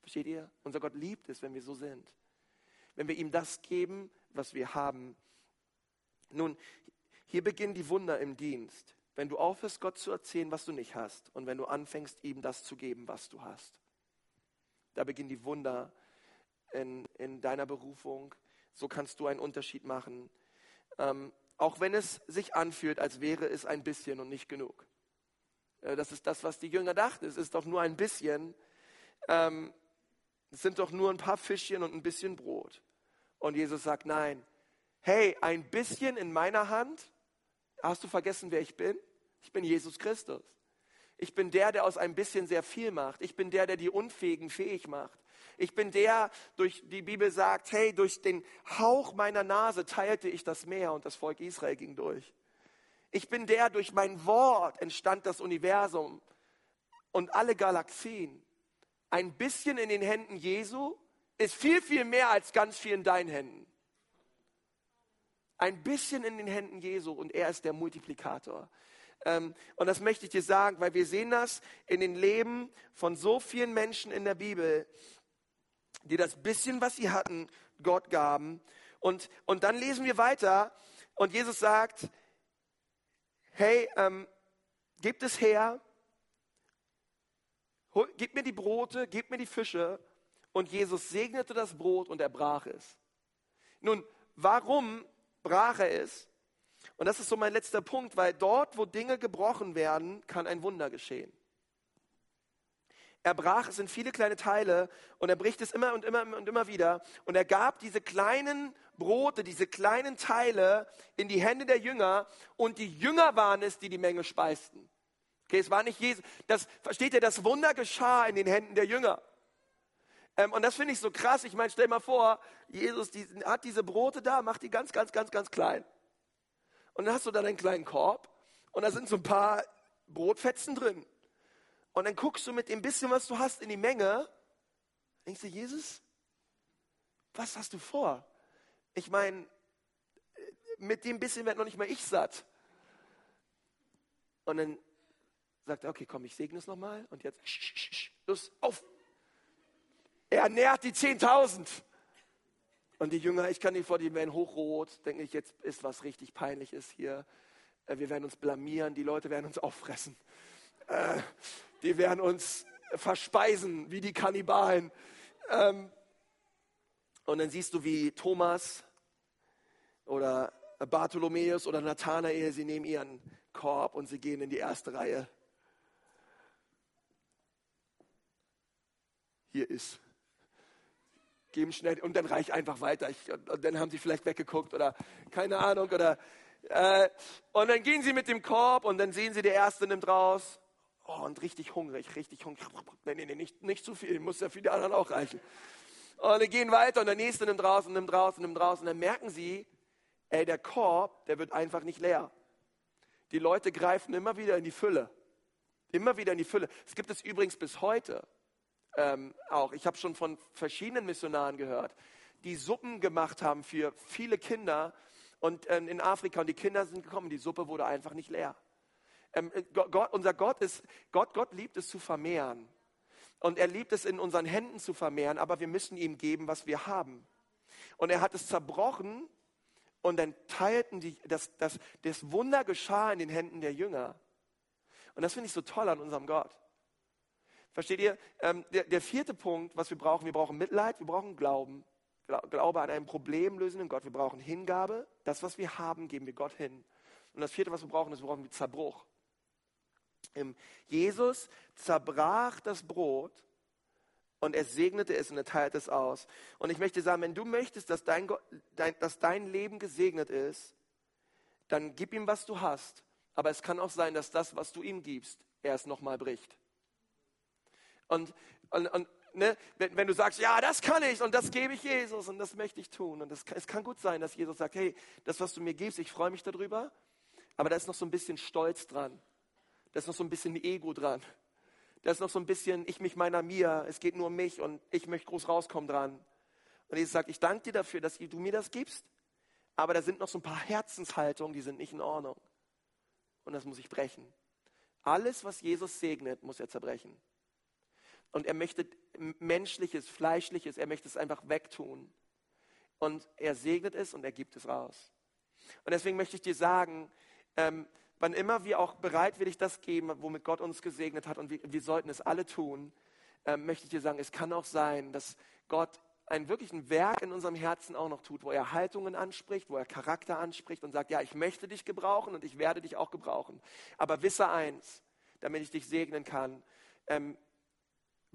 Versteht ihr? Unser Gott liebt es, wenn wir so sind. Wenn wir ihm das geben, was wir haben. Nun, hier beginnen die Wunder im Dienst. Wenn du aufhörst, Gott zu erzählen, was du nicht hast. Und wenn du anfängst, ihm das zu geben, was du hast. Da beginnen die Wunder in, in deiner Berufung. So kannst du einen Unterschied machen. Ähm, auch wenn es sich anfühlt, als wäre es ein bisschen und nicht genug. Äh, das ist das, was die Jünger dachten. Es ist doch nur ein bisschen. Ähm, es sind doch nur ein paar Fischchen und ein bisschen Brot. Und Jesus sagt, nein, hey, ein bisschen in meiner Hand. Hast du vergessen, wer ich bin? Ich bin Jesus Christus. Ich bin der, der aus ein bisschen sehr viel macht. Ich bin der, der die Unfähigen fähig macht. Ich bin der, durch die Bibel sagt, hey, durch den Hauch meiner Nase teilte ich das Meer und das Volk Israel ging durch. Ich bin der, durch mein Wort entstand das Universum und alle Galaxien. Ein bisschen in den Händen Jesu ist viel, viel mehr als ganz viel in deinen Händen. Ein bisschen in den Händen Jesu und er ist der Multiplikator. Ähm, und das möchte ich dir sagen, weil wir sehen das in den Leben von so vielen Menschen in der Bibel, die das bisschen, was sie hatten, Gott gaben. Und, und dann lesen wir weiter und Jesus sagt, hey, ähm, gebt es her, gebt mir die Brote, gebt mir die Fische. Und Jesus segnete das Brot und er brach es. Nun, warum brach er es? Und das ist so mein letzter Punkt, weil dort, wo Dinge gebrochen werden, kann ein Wunder geschehen. Er brach es in viele kleine Teile und er bricht es immer und immer und immer wieder. Und er gab diese kleinen Brote, diese kleinen Teile in die Hände der Jünger und die Jünger waren es, die die Menge speisten. Okay, es war nicht Jesus. Das, versteht ihr, das Wunder geschah in den Händen der Jünger. Ähm, und das finde ich so krass. Ich meine, stell mal vor, Jesus die, hat diese Brote da, macht die ganz, ganz, ganz, ganz klein. Und dann hast du da einen kleinen Korb und da sind so ein paar Brotfetzen drin. Und dann guckst du mit dem bisschen, was du hast, in die Menge. Denkst du, Jesus, was hast du vor? Ich meine, mit dem bisschen wird noch nicht mal ich satt. Und dann sagt er, okay, komm, ich segne es nochmal. Und jetzt, los, auf. Er nährt die 10.000. Und die Jünger, ich kann nicht vor, die werden hochrot, denke ich, jetzt ist was richtig Peinliches hier. Äh, wir werden uns blamieren, die Leute werden uns auffressen. Äh, die werden uns verspeisen wie die Kannibalen. Ähm, und dann siehst du, wie Thomas oder Bartholomäus oder Nathanael, sie nehmen ihren Korb und sie gehen in die erste Reihe. Hier ist. Geben schnell und dann reicht einfach weiter. Ich, und dann haben sie vielleicht weggeguckt oder keine Ahnung. Oder, äh, und dann gehen sie mit dem Korb und dann sehen sie, der Erste nimmt raus. Oh, und richtig hungrig, richtig hungrig. Nee, nee, nee, nicht, nicht zu viel, muss ja für die anderen auch reichen. Und dann gehen weiter und der Nächste nimmt raus und nimmt raus und nimmt raus. Und dann merken sie, ey, der Korb, der wird einfach nicht leer. Die Leute greifen immer wieder in die Fülle. Immer wieder in die Fülle. Es gibt es übrigens bis heute ähm, auch. Ich habe schon von verschiedenen Missionaren gehört, die Suppen gemacht haben für viele Kinder und äh, in Afrika. Und die Kinder sind gekommen, die Suppe wurde einfach nicht leer. Ähm, äh, Gott, unser Gott ist, Gott, Gott liebt es zu vermehren. Und er liebt es in unseren Händen zu vermehren, aber wir müssen ihm geben, was wir haben. Und er hat es zerbrochen und dann teilten die, das, das, das Wunder geschah in den Händen der Jünger. Und das finde ich so toll an unserem Gott. Versteht ihr? Ähm, der, der, vierte Punkt, was wir brauchen, wir brauchen Mitleid, wir brauchen Glauben. Glaube an einen problemlösenden Gott. Wir brauchen Hingabe. Das, was wir haben, geben wir Gott hin. Und das vierte, was wir brauchen, ist, wir brauchen Zerbruch. Jesus zerbrach das Brot und er segnete es und er teilte es aus. Und ich möchte sagen, wenn du möchtest, dass dein, dein, dass dein Leben gesegnet ist, dann gib ihm, was du hast. Aber es kann auch sein, dass das, was du ihm gibst, er es nochmal bricht. Und, und, und ne, wenn, wenn, du sagst, ja, das kann ich und das gebe ich Jesus und das möchte ich tun. Und das, es kann gut sein, dass Jesus sagt, hey, das, was du mir gibst, ich freue mich darüber, aber da ist noch so ein bisschen Stolz dran. Da ist noch so ein bisschen Ego dran. Da ist noch so ein bisschen ich, mich, meiner, mir. Es geht nur um mich und ich möchte groß rauskommen dran. Und Jesus sagt, ich danke dir dafür, dass du mir das gibst. Aber da sind noch so ein paar Herzenshaltungen, die sind nicht in Ordnung. Und das muss ich brechen. Alles, was Jesus segnet, muss er zerbrechen. Und er möchte menschliches, fleischliches, er möchte es einfach wegtun. Und er segnet es und er gibt es raus. Und deswegen möchte ich dir sagen, ähm, wann immer wir auch bereitwillig das geben, womit Gott uns gesegnet hat, und wir, wir sollten es alle tun, äh, möchte ich dir sagen, es kann auch sein, dass Gott ein wirklich ein Werk in unserem Herzen auch noch tut, wo er Haltungen anspricht, wo er Charakter anspricht und sagt, ja, ich möchte dich gebrauchen und ich werde dich auch gebrauchen. Aber wisse eins, damit ich dich segnen kann, ähm,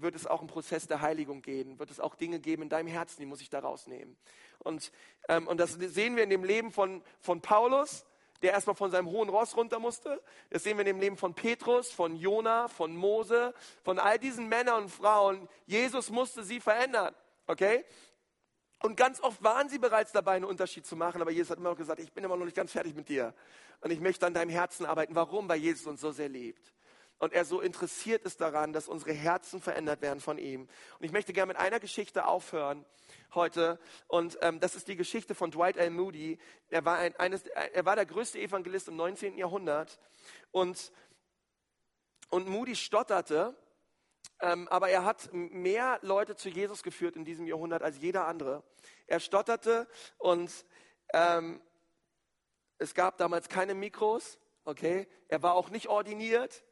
wird es auch einen Prozess der Heiligung gehen, wird es auch Dinge geben in deinem Herzen, die muss ich da rausnehmen. Und, ähm, und das sehen wir in dem Leben von, von Paulus, der erstmal von seinem hohen Ross runter musste. Das sehen wir in dem Leben von Petrus, von Jona, von Mose, von all diesen Männern und Frauen. Jesus musste sie verändern. Okay? Und ganz oft waren sie bereits dabei, einen Unterschied zu machen, aber Jesus hat immer noch gesagt, ich bin immer noch nicht ganz fertig mit dir. Und ich möchte an deinem Herzen arbeiten. Warum? Weil Jesus uns so sehr liebt. Und er so interessiert ist daran, dass unsere Herzen verändert werden von ihm. Und ich möchte gerne mit einer Geschichte aufhören heute. Und ähm, das ist die Geschichte von Dwight L. Moody. Er war, ein, eines, er war der größte Evangelist im 19. Jahrhundert. Und, und Moody stotterte, ähm, aber er hat mehr Leute zu Jesus geführt in diesem Jahrhundert als jeder andere. Er stotterte und ähm, es gab damals keine Mikros. Okay, er war auch nicht ordiniert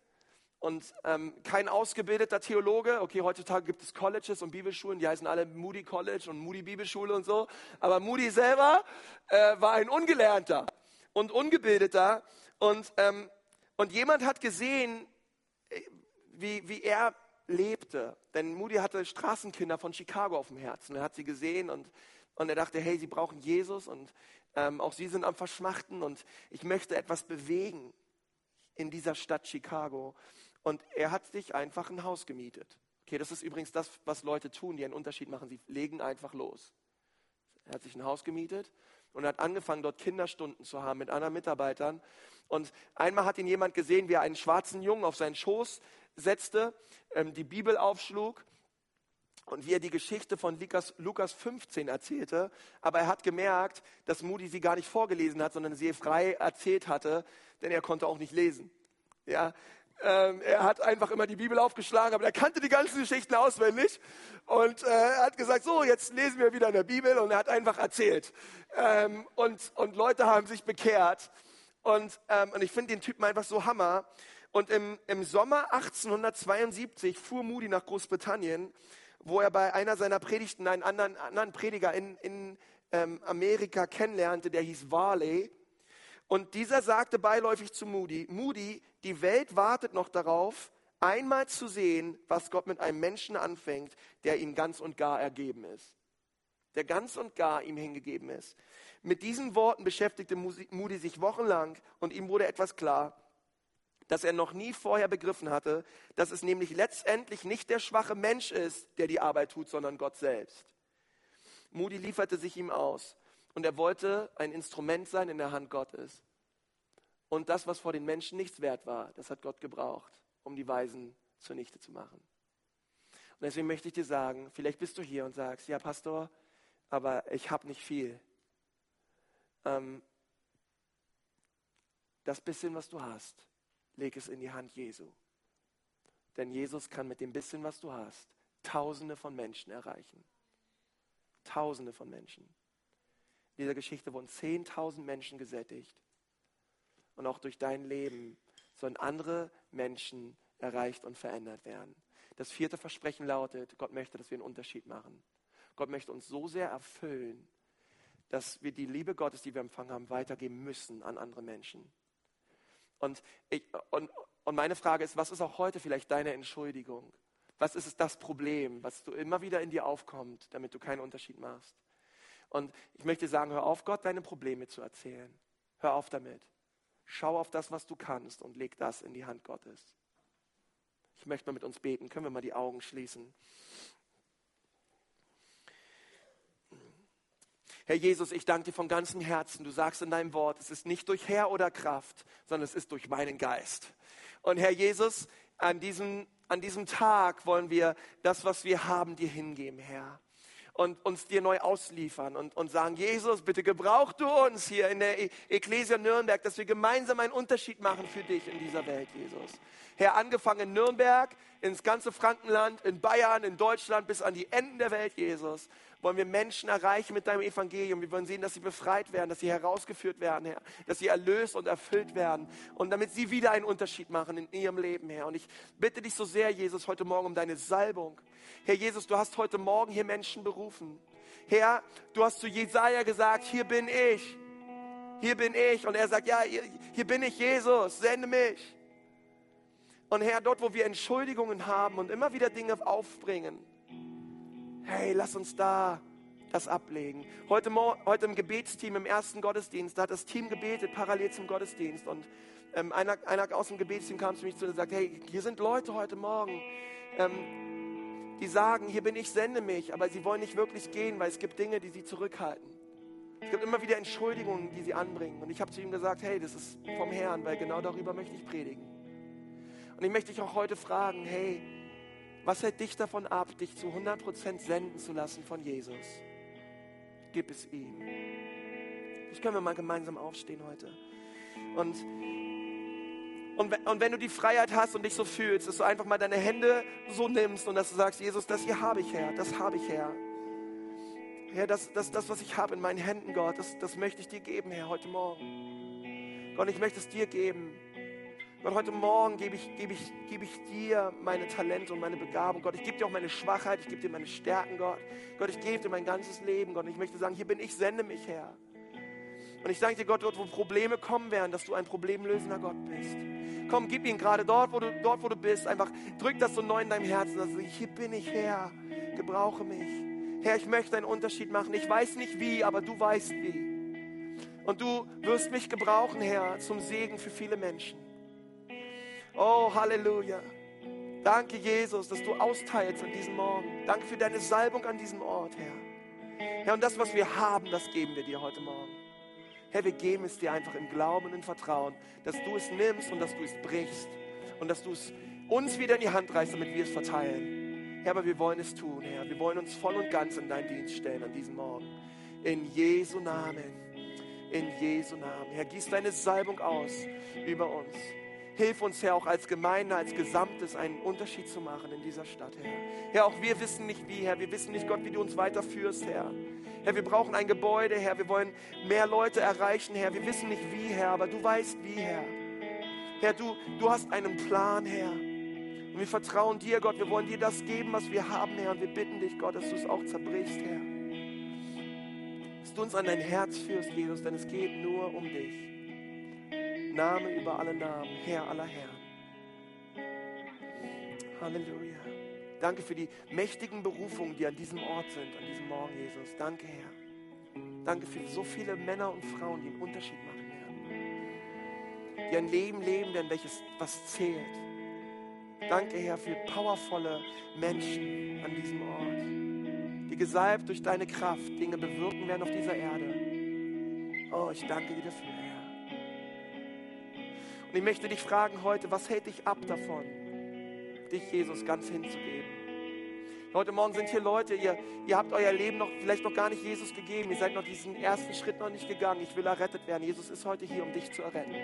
und ähm, kein ausgebildeter Theologe. Okay, heutzutage gibt es Colleges und Bibelschulen, die heißen alle Moody College und Moody Bibelschule und so. Aber Moody selber äh, war ein Ungelernter und Ungebildeter. Und, ähm, und jemand hat gesehen, äh, wie, wie er lebte. Denn Moody hatte Straßenkinder von Chicago auf dem Herzen. Er hat sie gesehen und, und er dachte, hey, sie brauchen Jesus und ähm, auch sie sind am Verschmachten und ich möchte etwas bewegen in dieser Stadt Chicago. Und er hat sich einfach ein Haus gemietet. Okay, das ist übrigens das, was Leute tun, die einen Unterschied machen. Sie legen einfach los. Er hat sich ein Haus gemietet und hat angefangen, dort Kinderstunden zu haben mit anderen Mitarbeitern. Und einmal hat ihn jemand gesehen, wie er einen schwarzen Jungen auf seinen Schoß setzte, ähm, die Bibel aufschlug und wie er die Geschichte von Lukas, Lukas 15 erzählte. Aber er hat gemerkt, dass Moody sie gar nicht vorgelesen hat, sondern sie frei erzählt hatte, denn er konnte auch nicht lesen. Ja, Ähm, er hat einfach immer die Bibel aufgeschlagen, aber er kannte die ganzen Geschichten auswendig. Und äh, hat gesagt, so, jetzt lesen wir wieder in der Bibel. Und er hat einfach erzählt. Ähm, und, und Leute haben sich bekehrt. Und, ähm, und ich finde den Typen einfach so Hammer. Und im, im Sommer 1872 fuhr Moody nach Großbritannien, wo er bei einer seiner Predigten einen anderen, anderen Prediger in, in ähm, Amerika kennenlernte, der hieß Varley. Und dieser sagte beiläufig zu Moody, Moody, die Welt wartet noch darauf, einmal zu sehen, was Gott mit einem Menschen anfängt, der ihm ganz und gar ergeben ist. Der ganz und gar ihm hingegeben ist. Mit diesen Worten beschäftigte Moody sich wochenlang und ihm wurde etwas klar, das er noch nie vorher begriffen hatte, dass es nämlich letztendlich nicht der schwache Mensch ist, der die Arbeit tut, sondern Gott selbst. Moody lieferte sich ihm aus und er wollte ein Instrument sein in der Hand Gottes. Und das, was vor den Menschen nichts wert war, das hat Gott gebraucht, um die Weisen zunichte zu machen. Und deswegen möchte ich dir sagen, vielleicht bist du hier und sagst, ja Pastor, aber ich habe nicht viel. Ähm, das bisschen, was du hast, leg es in die Hand Jesu. Denn Jesus kann mit dem bisschen, was du hast, Tausende von Menschen erreichen. Tausende von Menschen. In dieser Geschichte wurden Zehntausend Menschen gesättigt. Und auch durch dein Leben sollen andere Menschen erreicht und verändert werden. Das vierte Versprechen lautet, Gott möchte, dass wir einen Unterschied machen. Gott möchte uns so sehr erfüllen, dass wir die Liebe Gottes, die wir empfangen haben, weitergeben müssen an andere Menschen. Und, ich, und, und meine Frage ist, was ist auch heute vielleicht deine Entschuldigung? Was ist das Problem, was du immer wieder in dir aufkommt, damit du keinen Unterschied machst? Und ich möchte sagen, hör auf, Gott deine Probleme zu erzählen. Hör auf damit. Schau auf das, was du kannst und leg das in die Hand Gottes. Ich möchte mal mit uns beten. Können wir mal die Augen schließen? Herr Jesus, ich danke dir von ganzem Herzen. Du sagst in deinem Wort, es ist nicht durch Herr oder Kraft, sondern es ist durch meinen Geist. Und Herr Jesus, an diesem, an diesem Tag wollen wir das, was wir haben, dir hingeben, Herr und uns dir neu ausliefern und, und sagen, Jesus, bitte gebrauch du uns hier in der e-, Ecclesia Nürnberg, dass wir gemeinsam einen Unterschied machen für dich in dieser Welt, Jesus. Herr, angefangen in Nürnberg, ins ganze Frankenland, in Bayern, in Deutschland, bis an die Enden der Welt, Jesus wollen wir Menschen erreichen mit deinem Evangelium. Wir wollen sehen, dass sie befreit werden, dass sie herausgeführt werden, Herr, dass sie erlöst und erfüllt werden und damit sie wieder einen Unterschied machen in ihrem Leben, Herr. Und ich bitte dich so sehr, Jesus, heute Morgen um deine Salbung. Herr Jesus, du hast heute Morgen hier Menschen berufen. Herr, du hast zu Jesaja gesagt, hier bin ich. Hier bin ich. Und er sagt, ja, hier, hier bin ich, Jesus, sende mich. Und Herr, dort, wo wir Entschuldigungen haben und immer wieder Dinge aufbringen, hey, lass uns da das ablegen. Heute, heute im Gebetsteam, im ersten Gottesdienst, da hat das Team gebetet, parallel zum Gottesdienst. Und ähm, einer, einer aus dem Gebetsteam kam zu mir zu und sagte, hey, hier sind Leute heute Morgen, ähm, die sagen, hier bin ich, sende mich, aber sie wollen nicht wirklich gehen, weil es gibt Dinge, die sie zurückhalten. Es gibt immer wieder Entschuldigungen, die sie anbringen. Und ich habe zu ihm gesagt, hey, das ist vom Herrn, weil genau darüber möchte ich predigen. Und ich möchte dich auch heute fragen, hey, was hält dich davon ab, dich zu 100% senden zu lassen von Jesus? Gib es ihm. Ich können wir mal gemeinsam aufstehen heute. Und, und, und wenn du die Freiheit hast und dich so fühlst, dass du einfach mal deine Hände so nimmst und dass du sagst, Jesus, das hier habe ich her, das habe ich her. Herr, das, das, das, was ich habe in meinen Händen, Gott, das, das möchte ich dir geben, Herr, heute Morgen. Gott, ich möchte es dir geben. Gott, heute Morgen gebe ich, gebe, ich, gebe ich dir meine Talente und meine Begabung. Gott, ich gebe dir auch meine Schwachheit, ich gebe dir meine Stärken, Gott. Gott, ich gebe dir mein ganzes Leben, Gott. Und ich möchte sagen, hier bin ich, sende mich her. Und ich danke dir, Gott, dort, wo Probleme kommen werden, dass du ein problemlösender Gott bist. Komm, gib ihn gerade dort, wo du, dort, wo du bist. Einfach drück das so neu in deinem Herzen. Dass du, hier bin ich, Herr. Gebrauche mich. Herr, ich möchte einen Unterschied machen. Ich weiß nicht wie, aber du weißt wie. Und du wirst mich gebrauchen, Herr, zum Segen für viele Menschen. Oh, Halleluja. Danke, Jesus, dass du austeilst an diesem Morgen. Danke für deine Salbung an diesem Ort, Herr. Herr, und das, was wir haben, das geben wir dir heute Morgen. Herr, wir geben es dir einfach im Glauben und im Vertrauen, dass du es nimmst und dass du es brichst und dass du es uns wieder in die Hand reißt, damit wir es verteilen. Herr, aber wir wollen es tun, Herr. Wir wollen uns voll und ganz in deinen Dienst stellen an diesem Morgen. In Jesu Namen. In Jesu Namen. Herr, gieß deine Salbung aus über uns. Hilf uns, Herr, auch als Gemeinde, als Gesamtes einen Unterschied zu machen in dieser Stadt, Herr. Herr, auch wir wissen nicht wie, Herr. Wir wissen nicht, Gott, wie du uns weiterführst, Herr. Herr, wir brauchen ein Gebäude, Herr. Wir wollen mehr Leute erreichen, Herr. Wir wissen nicht wie, Herr, aber du weißt wie, Herr. Herr, du, du hast einen Plan, Herr. Und wir vertrauen dir, Gott. Wir wollen dir das geben, was wir haben, Herr. Und wir bitten dich, Gott, dass du es auch zerbrichst, Herr. Dass du uns an dein Herz führst, Jesus, denn es geht nur um dich. Name über alle Namen, Herr aller Herren. Halleluja. Danke für die mächtigen Berufungen, die an diesem Ort sind, an diesem Morgen, Jesus. Danke, Herr. Danke für so viele Männer und Frauen, die einen Unterschied machen werden. Die ein Leben leben werden, welches was zählt. Danke, Herr, für powervolle Menschen an diesem Ort, die gesalbt durch deine Kraft Dinge bewirken werden auf dieser Erde. Oh, ich danke dir dafür. Und ich möchte dich fragen heute, was hält dich ab davon, dich Jesus ganz hinzugeben? Heute Morgen sind hier Leute, ihr, ihr habt euer Leben noch, vielleicht noch gar nicht Jesus gegeben. Ihr seid noch diesen ersten Schritt noch nicht gegangen. Ich will errettet werden. Jesus ist heute hier, um dich zu erretten.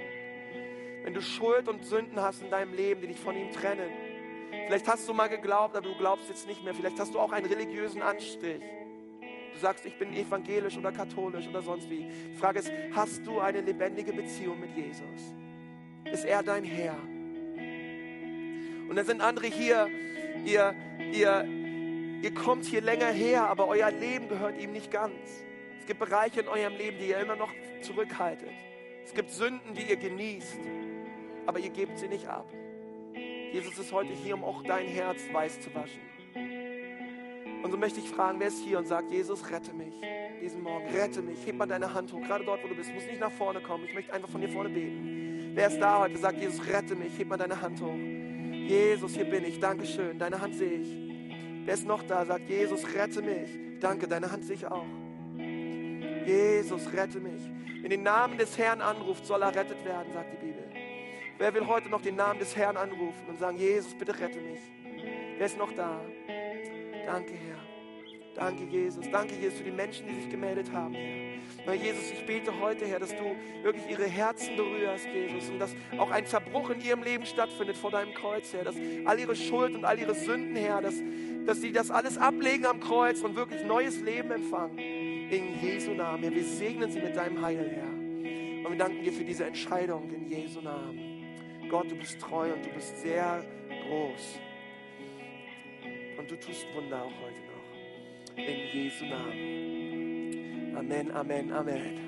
Wenn du Schuld und Sünden hast in deinem Leben, die dich von ihm trennen, vielleicht hast du mal geglaubt, aber du glaubst jetzt nicht mehr. Vielleicht hast du auch einen religiösen Anstrich. Du sagst, ich bin evangelisch oder katholisch oder sonst wie. Die Frage ist, hast du eine lebendige Beziehung mit Jesus? Ist er dein Herr? Und dann sind andere hier, ihr, ihr, ihr kommt hier länger her, aber euer Leben gehört ihm nicht ganz. Es gibt Bereiche in eurem Leben, die ihr immer noch zurückhaltet. Es gibt Sünden, die ihr genießt, aber ihr gebt sie nicht ab. Jesus ist heute hier, um auch dein Herz weiß zu waschen. Und so möchte ich fragen, wer ist hier und sagt, Jesus, rette mich diesen Morgen, rette mich. Heb mal deine Hand hoch, gerade dort, wo du bist. Du musst nicht nach vorne kommen. Ich möchte einfach von dir vorne beten. Wer ist da heute, sagt, Jesus, rette mich. Heb mal deine Hand hoch. Jesus, hier bin ich. Dankeschön. Deine Hand sehe ich. Wer ist noch da? Sagt, Jesus, rette mich. Danke, deine Hand sehe ich auch. Jesus, rette mich. In den Namen des Herrn anruft, soll er rettet werden, sagt die Bibel. Wer will heute noch den Namen des Herrn anrufen und sagen, Jesus, bitte rette mich? Wer ist noch da? Danke, Herr. Danke, Jesus. Danke, Jesus, für die Menschen, die sich gemeldet haben, Herr. Jesus, ich bete heute, Herr, dass du wirklich ihre Herzen berührst, Jesus, und dass auch ein Zerbruch in ihrem Leben stattfindet vor deinem Kreuz, Herr, dass all ihre Schuld und all ihre Sünden, Herr, dass, dass sie das alles ablegen am Kreuz und wirklich neues Leben empfangen. In Jesu Namen, Herr. Wir segnen sie mit deinem Heil, Herr. Und wir danken dir für diese Entscheidung in Jesu Namen. Gott, du bist treu und du bist sehr groß. Und du tust Wunder auch heute. In Jesu Namen. Amen, Amen, Amen.